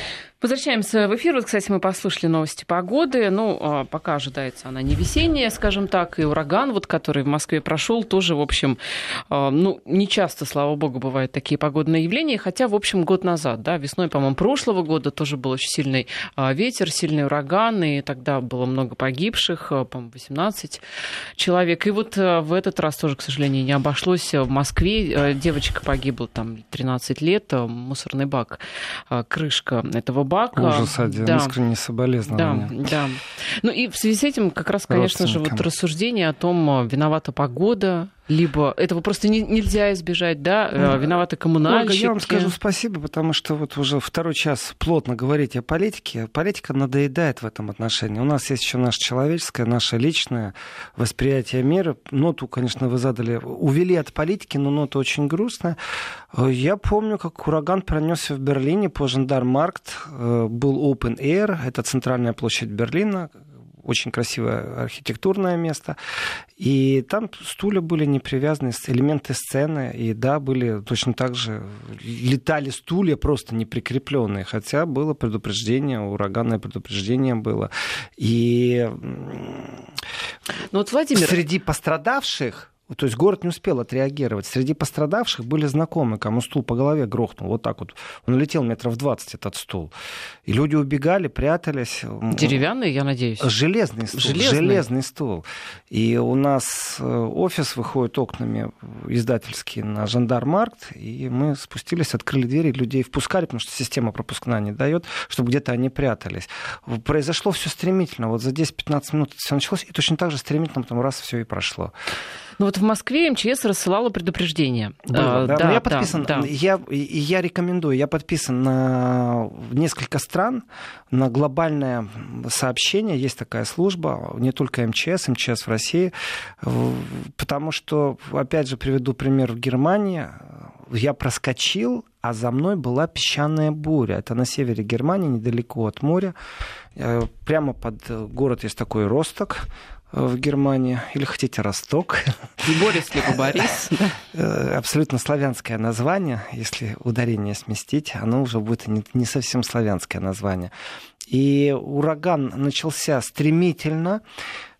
Возвращаемся в эфир. Вот, кстати, мы послушали новости погоды. Ну, а, пока ожидается она не весенняя, скажем так, и ураган, вот, который в Москве прошел, тоже, в общем, а, ну, не часто, слава богу, бывают такие погодные явления, хотя, в общем, год назад, да, весной, по-моему, прошлого года тоже был очень сильный а, ветер, сильный ураган, и тогда было много погибших, по-моему, 18 человек. И вот в этот раз тоже, к сожалению, не обошлось. В Москве девочка погибла, там, 13 лет, мусорный бак, крышка этого собака. Ужас один, да. искренне соболезнования. Да, да. Ну и в связи с этим как раз, конечно же, вот рассуждение о том, виновата погода, либо этого просто не, нельзя избежать, да, ну, виноваты коммунальщики. Ольга, я вам скажу спасибо, потому что вот уже второй час плотно говорить о политике. Политика надоедает в этом отношении. У нас есть еще наше человеческое, наше личное восприятие мира. Ноту, конечно, вы задали, увели от политики, но нота очень грустная. Я помню, как ураган пронесся в Берлине по Жандармаркт. Э, был open air, это центральная площадь Берлина, очень красивое архитектурное место. И там стулья были не привязаны, элементы сцены. И да, были точно так же, летали стулья просто не прикрепленные. Хотя было предупреждение, ураганное предупреждение было. И ну, вот, Владимир... среди пострадавших то есть город не успел отреагировать. Среди пострадавших были знакомые, кому стул по голове грохнул. Вот так вот. Он летел метров 20, этот стул. И люди убегали, прятались. Деревянный, я надеюсь? Железный стул. Железный, Железный стул. И у нас э, офис выходит окнами издательский на Жандармаркт. И мы спустились, открыли двери, людей впускали, потому что система пропускная не дает, чтобы где-то они прятались. Произошло все стремительно. Вот за 10-15 минут все началось, и точно так же стремительно потом раз все и прошло. Ну вот в Москве МЧС рассылала предупреждение. Было, а, да? да, я подписан, да, Я, я рекомендую, я подписан на несколько стран, на глобальное сообщение, есть такая служба, не только МЧС, МЧС в России, потому что, опять же, приведу пример в Германии, я проскочил, а за мной была песчаная буря. Это на севере Германии, недалеко от моря. Э, прямо под город есть такой Росток в Германии, или хотите Росток. Борис либо Борис. Э, абсолютно славянское название, если ударение сместить, оно уже будет не совсем славянское название. И ураган начался стремительно,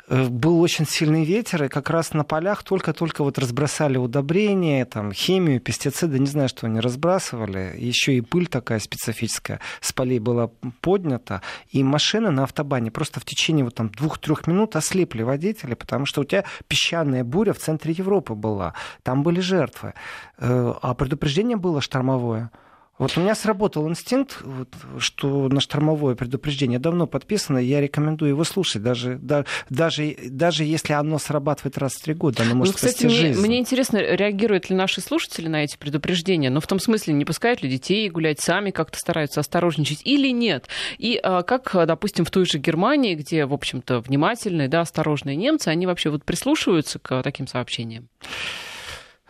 был очень сильный ветер, и как раз на полях только-только вот разбросали удобрения, там, химию, пестициды, не знаю, что они разбрасывали. Еще и пыль такая специфическая с полей была поднята. И машины на автобане просто в течение вот там двух-трех минут ослепли водители, потому что у тебя песчаная буря в центре Европы была. Там были жертвы. Э, а предупреждение было штормовое. Вот у меня сработал инстинкт, вот, что на штормовое предупреждение давно подписано, я рекомендую его слушать, даже, да, даже, даже если оно срабатывает раз в три года, оно может ну, кстати, спасти мне, жизнь. мне интересно, реагируют ли наши слушатели на эти предупреждения, ну, в том смысле, не пускают ли детей гулять, сами как-то стараются осторожничать или нет? И а, как, допустим, в той же Германии, где, в общем-то, внимательные, да, осторожные немцы, они вообще вот прислушиваются к таким сообщениям?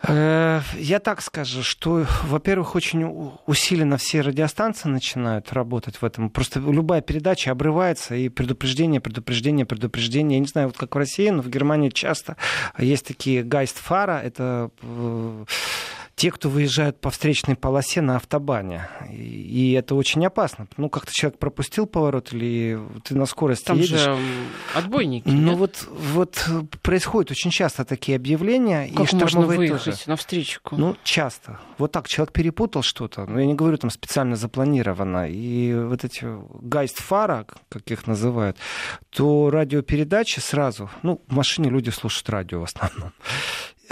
Э, я так скажу, что, во-первых, очень усиленно все радиостанции начинают работать в этом. Просто любая передача обрывается, и предупреждение, предупреждение, предупреждение. Я не знаю, вот как в России, но в Германии часто есть такие гайст-фара, это э, те, кто выезжают по встречной полосе на автобане. И это очень опасно. Ну, как-то человек пропустил поворот, или ты на скорости Там едешь. же отбойники. Ну, вот, вот происходят очень часто такие объявления. Как и можно выехать тоже. на встречку? Ну, часто. Вот так человек перепутал что-то. Но я не говорю, там специально запланировано. И вот эти гайст-фара, как их называют, то радиопередачи сразу... Ну, в машине люди слушают радио в основном.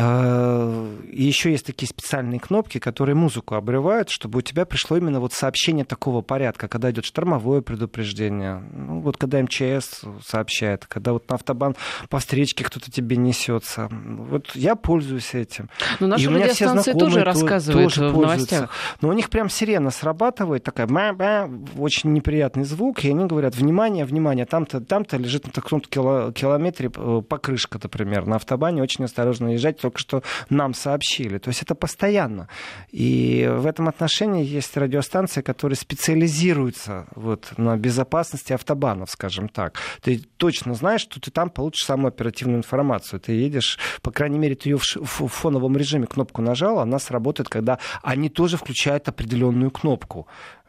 А, и еще есть такие специальные кнопки, которые музыку обрывают, чтобы у тебя пришло именно вот сообщение такого порядка, когда идет штормовое предупреждение, ну, вот когда МЧС сообщает, когда вот на автобан по встречке кто-то тебе несется. Вот я пользуюсь этим. Но наши и у меня все радиостанции тоже рассказывают тоже в пользуются. новостях. Но у них прям сирена срабатывает, такая ба-ба, очень неприятный звук, и они говорят, внимание, внимание, там-то там лежит на таком километре э, покрышка, например, на автобане, очень осторожно езжать, только что нам сообщили. То есть это постоянно. И в этом отношении есть радиостанции, которые специализируются вот, на безопасности автобанов, скажем так. Ты точно знаешь, что ты там получишь самую оперативную информацию. Ты едешь, по крайней мере, ты ее в фоновом режиме кнопку нажал, она сработает, когда они тоже включают определенную кнопку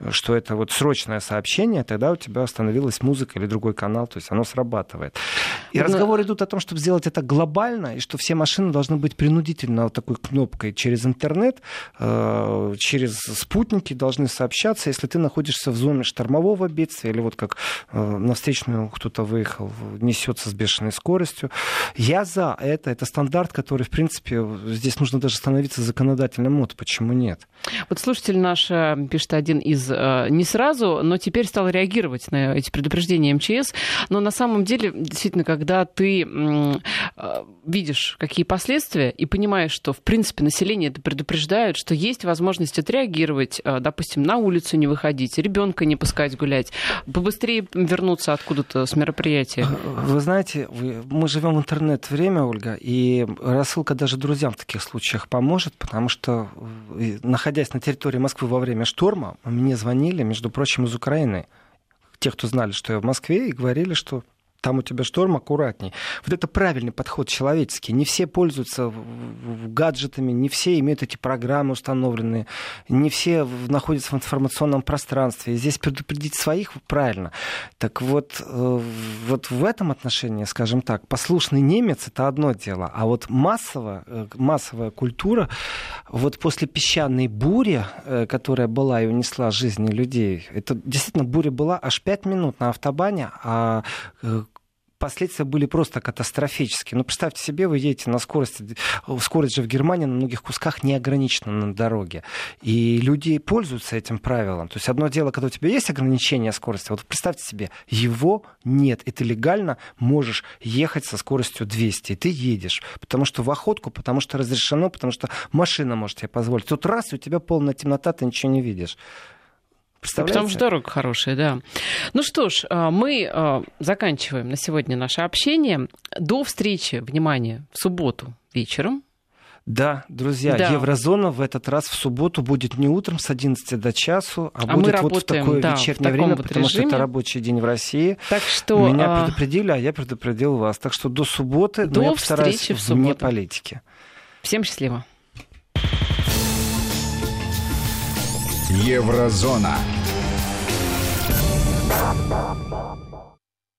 что это вот срочное сообщение, тогда у тебя остановилась музыка или другой канал, то есть оно срабатывает. И Но... разговоры идут о том, чтобы сделать это глобально, и что все машины должны быть принудительно вот такой кнопкой через интернет, э, через спутники должны сообщаться, если ты находишься в зоне штормового бедствия, или вот как э, на встречную кто-то выехал, несется с бешеной скоростью. Я за это, это стандарт, который, в принципе, здесь нужно даже становиться законодательным мод, почему нет? Вот слушатель наш э, пишет один из не сразу, но теперь стал реагировать на эти предупреждения МЧС. Но на самом деле, действительно, когда ты видишь, какие последствия, и понимаешь, что, в принципе, население это предупреждает, что есть возможность отреагировать, э, допустим, на улицу не выходить, ребенка не пускать гулять, побыстрее вернуться откуда-то с мероприятия. Вы знаете, мы живем в интернет-время, Ольга, и рассылка даже друзьям в таких случаях поможет, потому что, находясь на территории Москвы во время шторма, мне звонили, между прочим, из Украины. Те, кто знали, что я в Москве, и говорили, что там у тебя шторм, аккуратней. Вот это правильный подход человеческий. Не все пользуются гаджетами, не все имеют эти программы установленные, не все находятся в информационном пространстве. Здесь предупредить своих правильно. Так вот, э, вот в этом отношении, скажем так, послушный немец это одно дело, а вот массово, э, массовая культура, вот после песчаной бури, э, которая была и унесла жизни людей, это действительно буря была аж пять минут на автобане, а последствия были просто катастрофические. Ну, представьте себе, вы едете на скорости, скорость же в Германии на многих кусках не ограничена на дороге. И люди пользуются этим правилом. То есть одно дело, когда у тебя есть ограничение скорости, вот представьте себе, его нет, и ты легально можешь ехать со скоростью 200, и ты едешь, потому что в охотку, потому что разрешено, потому что машина может тебе позволить. Тут раз, у тебя полная темнота, ты ничего не видишь. Представляете? Потому что дорога хорошая, да. Ну что ж, а, мы а, заканчиваем на сегодня наше общение. До встречи, внимание, в субботу вечером. Да, друзья, да. Еврозона в этот раз в субботу будет не утром с 11 до часу, а, а будет вот в такое да, вечернее в время, вот потому режиме. что это рабочий день в России. Так что меня а... предупредили, а я предупредил вас. Так что до субботы, до но я встречи в субботу. вне политики. Всем счастливо. Еврозона.